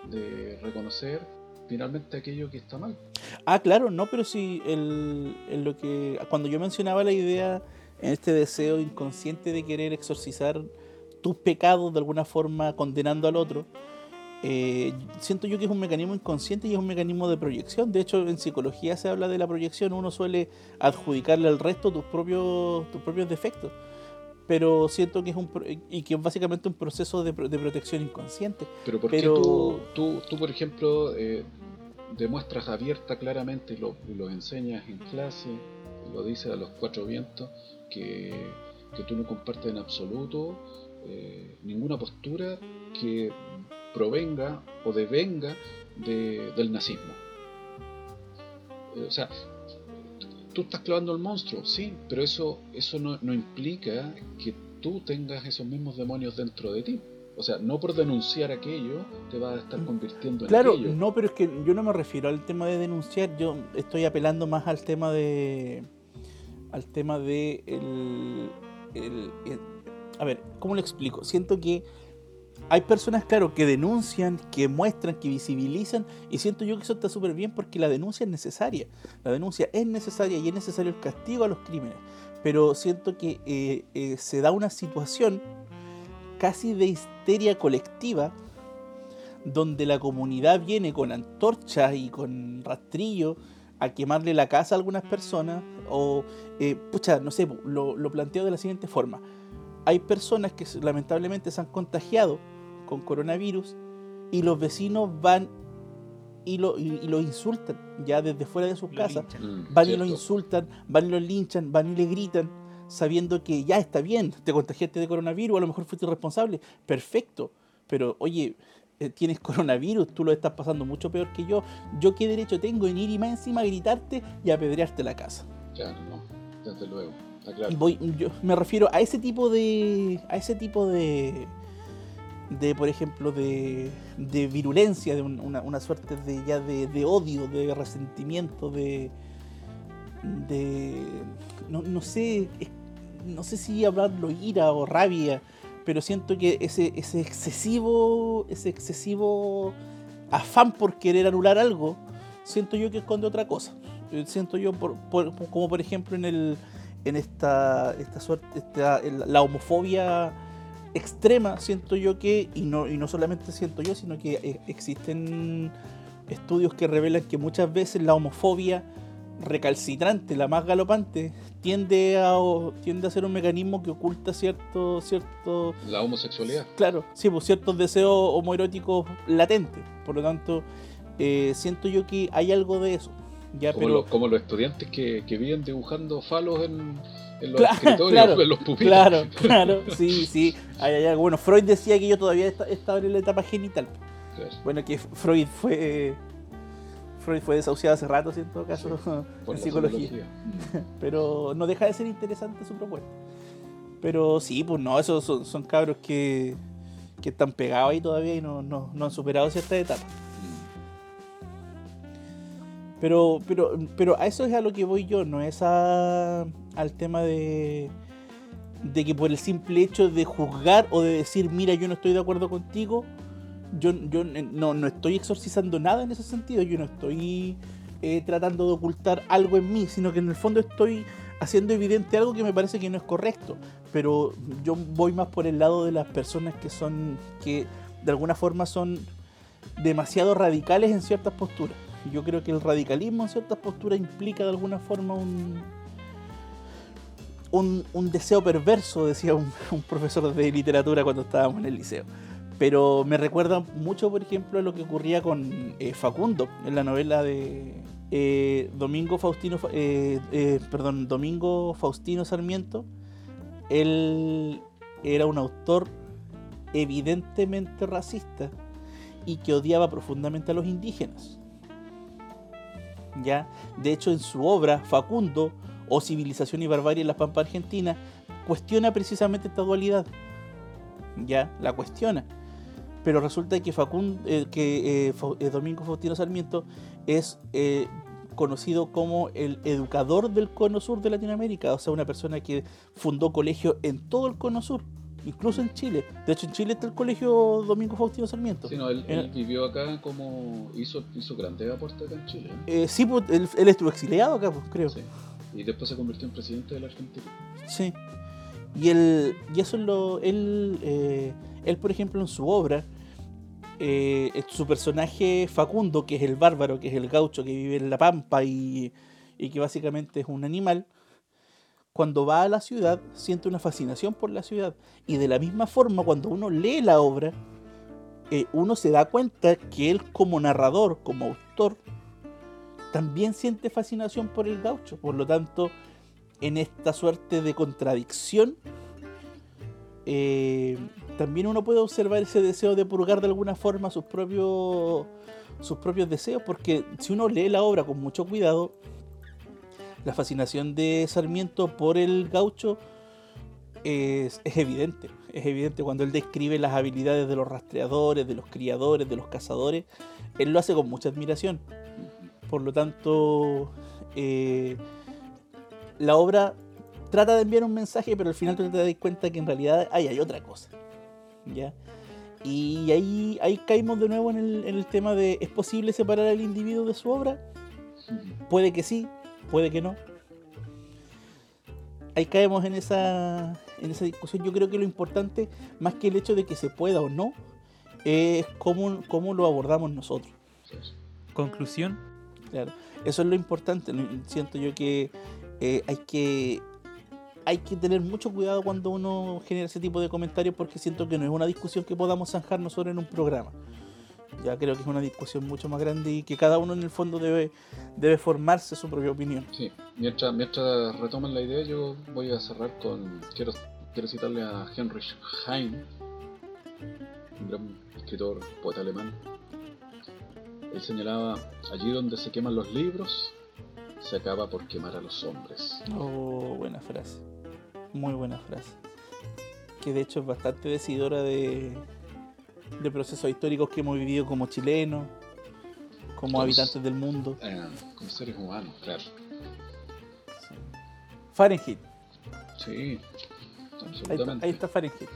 de reconocer finalmente aquello que está mal. Ah, claro, no, pero sí, el, el lo que cuando yo mencionaba la idea en este deseo inconsciente de querer exorcizar tus pecados de alguna forma condenando al otro, eh, siento yo que es un mecanismo inconsciente y es un mecanismo de proyección. De hecho, en psicología se habla de la proyección. Uno suele adjudicarle al resto tus propios, tus propios defectos. Pero siento que es un y que es básicamente un proceso de, de protección inconsciente. Pero ¿por Pero- qué tú, tú, tú, por ejemplo, eh, demuestras abierta claramente y lo, lo enseñas en clase, lo dices a los cuatro vientos, que, que tú no compartes en absoluto eh, ninguna postura que provenga o devenga de- del nazismo? Eh, o sea, tú estás clavando al monstruo, sí, pero eso, eso no, no implica que tú tengas esos mismos demonios dentro de ti. O sea, no por denunciar aquello te vas a estar convirtiendo en Claro, aquello. no, pero es que yo no me refiero al tema de denunciar, yo estoy apelando más al tema de. al tema de. El, el- el- a ver, ¿cómo lo explico? Siento que hay personas, claro, que denuncian, que muestran, que visibilizan, y siento yo que eso está súper bien porque la denuncia es necesaria. La denuncia es necesaria y es necesario el castigo a los crímenes. Pero siento que eh, eh, se da una situación casi de histeria colectiva donde la comunidad viene con antorchas y con rastrillo a quemarle la casa a algunas personas o, eh, pucha, no sé, lo, lo planteo de la siguiente forma. Hay personas que lamentablemente se han contagiado con coronavirus y los vecinos van y lo, y, y lo insultan ya desde fuera de sus Lo casas. linchan. Mm, Van y lo insultan, van y lo linchan, van y le gritan, sabiendo que ya está bien, te contagiaste de coronavirus, a lo mejor fuiste irresponsable, perfecto, pero oye, eh, tienes coronavirus, tú lo estás pasando mucho peor que yo, yo qué derecho tengo en ir y más encima a gritarte y apedrearte la casa. Claro, no, desde luego, claro. Voy, yo me refiero a ese tipo de. a ese tipo de. de por ejemplo de. de virulencia, de un- una, una suerte de ya de, de odio, de resentimiento, de. de. no, no sé. no sé si hablarlo ira o rabia. Pero siento que ese, ese excesivo. ese excesivo afán por querer anular algo. Siento yo que esconde otra cosa. Eh, Siento yo por- como por ejemplo en el en esta, esta suerte, esta, la homofobia extrema, siento yo que, y no, y no solamente siento yo, sino que eh, existen estudios que revelan que muchas veces la homofobia recalcitrante, la más galopante, tiende a, tiende a ser un mecanismo que oculta cierto, cierto, La homosexualidad. claro, sí, pues ciertos deseos homoeróticos latentes. Por lo tanto, eh, siento yo que hay algo de eso. Ya, Como, pero, lo- como los estudiantes que, que viven dibujando falos en, en los Claro, escritorios, claro, en los pupitres. Claro, claro, sí, sí. Hay algo. Bueno, Freud decía que yo todavía esta- estaba en la etapa genital. Claro, Bueno, que Freud fue. Freud fue desahuciado hace rato, sí, en todo caso, por en psicología. psicología. Pero no deja de ser interesante su propuesta. Pero sí, pues no, esos son, son cabros que, que están pegados ahí todavía y no, no, no han superado cierta etapa. Pero, pero, pero a eso es a lo que voy yo, no es a, al tema de, de que por el simple hecho de juzgar o de decir, mira, yo no estoy de acuerdo contigo, yo, yo no, no estoy exorcizando nada en ese sentido, yo no estoy eh, tratando de ocultar algo en mí, sino que en el fondo estoy haciendo evidente algo que me parece que no es correcto. Pero yo voy más por el lado de las personas que son, que de alguna forma son demasiado radicales en ciertas posturas. Yo creo que el radicalismo en ciertas posturas implica de alguna forma un, un, deseo perverso, decía un, un profesor de literatura cuando estábamos en el liceo. Pero me recuerda mucho, por ejemplo, a lo que ocurría con eh, Facundo en la novela de eh, Domingo Faustino, Fa- eh, perdón, Domingo Faustino Sarmiento. Él era un autor evidentemente racista y que odiaba profundamente a los indígenas. ¿Ya? De hecho, en su obra, Facundo, o Civilización y Barbarie en la Pampa Argentina, cuestiona precisamente esta dualidad. ¿Ya? La cuestiona. Pero resulta que, Facundo, eh, que eh, eh, Domingo Faustino Sarmiento es conocido como el educador del cono sur de Latinoamérica, o sea, una persona que fundó colegios en todo el cono sur, incluso en Chile. De hecho, en Chile está el colegio Domingo Faustino Sarmiento. Sí, no, él, vivió acá como hizo, hizo grandes aportes acá en Chile. ¿eh? Eh, sí, pues, él, él estuvo exiliado acá, pues, creo. Sí. Y después se convirtió en presidente de la Argentina. Sí. Y, él, y eso es lo. Él, eh, él, por ejemplo, en su obra, eh, su personaje Facundo, que es el bárbaro, que es el gaucho que vive en la pampa y, y que básicamente es un animal, cuando va a la ciudad siente una fascinación por la ciudad. Y de la misma forma, cuando uno lee la obra, eh, uno se da cuenta que él como narrador, como autor, también siente fascinación por el gaucho. Por lo tanto, en esta suerte de contradicción, eh, también uno puede observar ese deseo de purgar de alguna forma sus propios, sus propios deseos, porque si uno lee la obra con mucho cuidado, la fascinación de Sarmiento por el gaucho es, es evidente. Es evidente cuando él describe las habilidades de los rastreadores, de los criadores, de los cazadores. Él lo hace con mucha admiración. Por lo tanto, eh, la obra trata de enviar un mensaje, pero al final tú te das cuenta que en realidad hay, hay otra cosa. ¿ya? Y ahí, ahí caímos de nuevo en el, en el tema de ¿es posible separar al individuo de su obra? Puede que sí, puede que no. Ahí caemos en esa, en esa discusión. Yo creo que lo importante, más que el hecho de que se pueda o no, es cómo, cómo lo abordamos nosotros. Conclusión. Claro, eso es lo importante. Siento yo que eh, hay que hay que tener mucho cuidado cuando uno genera ese tipo de comentarios porque siento que no es una discusión que podamos zanjar nosotros en un programa. Ya creo que es una discusión mucho más grande y que cada uno en el fondo debe, debe formarse su propia opinión. Sí, mientras, mientras retoman la idea, yo voy a cerrar con. Quiero, quiero citarle a Heinrich Heine, un gran escritor, poeta alemán. Él señalaba: allí donde se queman los libros, se acaba por quemar a los hombres. Oh, buena frase. Muy buena frase. Que de hecho es bastante decidora de, de procesos históricos que hemos vivido como chilenos, como habitantes del mundo. Eh, como seres humanos, claro. Fahrenheit. Sí, Ahí absolutamente. ahí está Fahrenheit.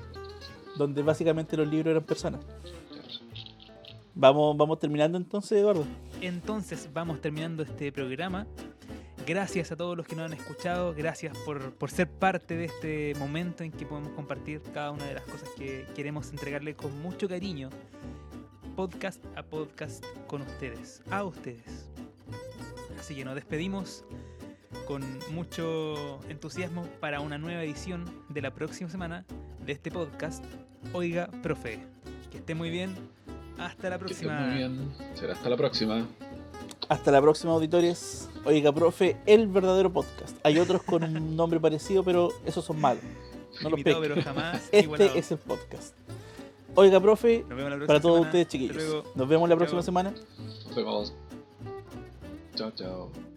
Donde básicamente los libros eran personas. Claro. Vamos, vamos terminando entonces, Eduardo. Entonces vamos terminando este programa. Gracias a todos los que nos han escuchado, gracias por, por ser parte de este momento en que podemos compartir cada una de las cosas que queremos entregarle con mucho cariño, podcast a podcast con ustedes, a ustedes. Así que nos despedimos con mucho entusiasmo para una nueva edición de la próxima semana de este podcast, Oiga, profe. Que esté muy bien. Hasta la Que estés próxima. muy bien. Será hasta la próxima. Hasta la próxima, auditores. Oiga, profe, el verdadero podcast. Hay otros con un nombre parecido, pero esos son malos. No los pero jamás Este igualado. es el podcast. Oiga, profe, para todos semana. ustedes, chiquillos. Nos vemos la próxima Chao. semana. Nos vemos. Chao, chao.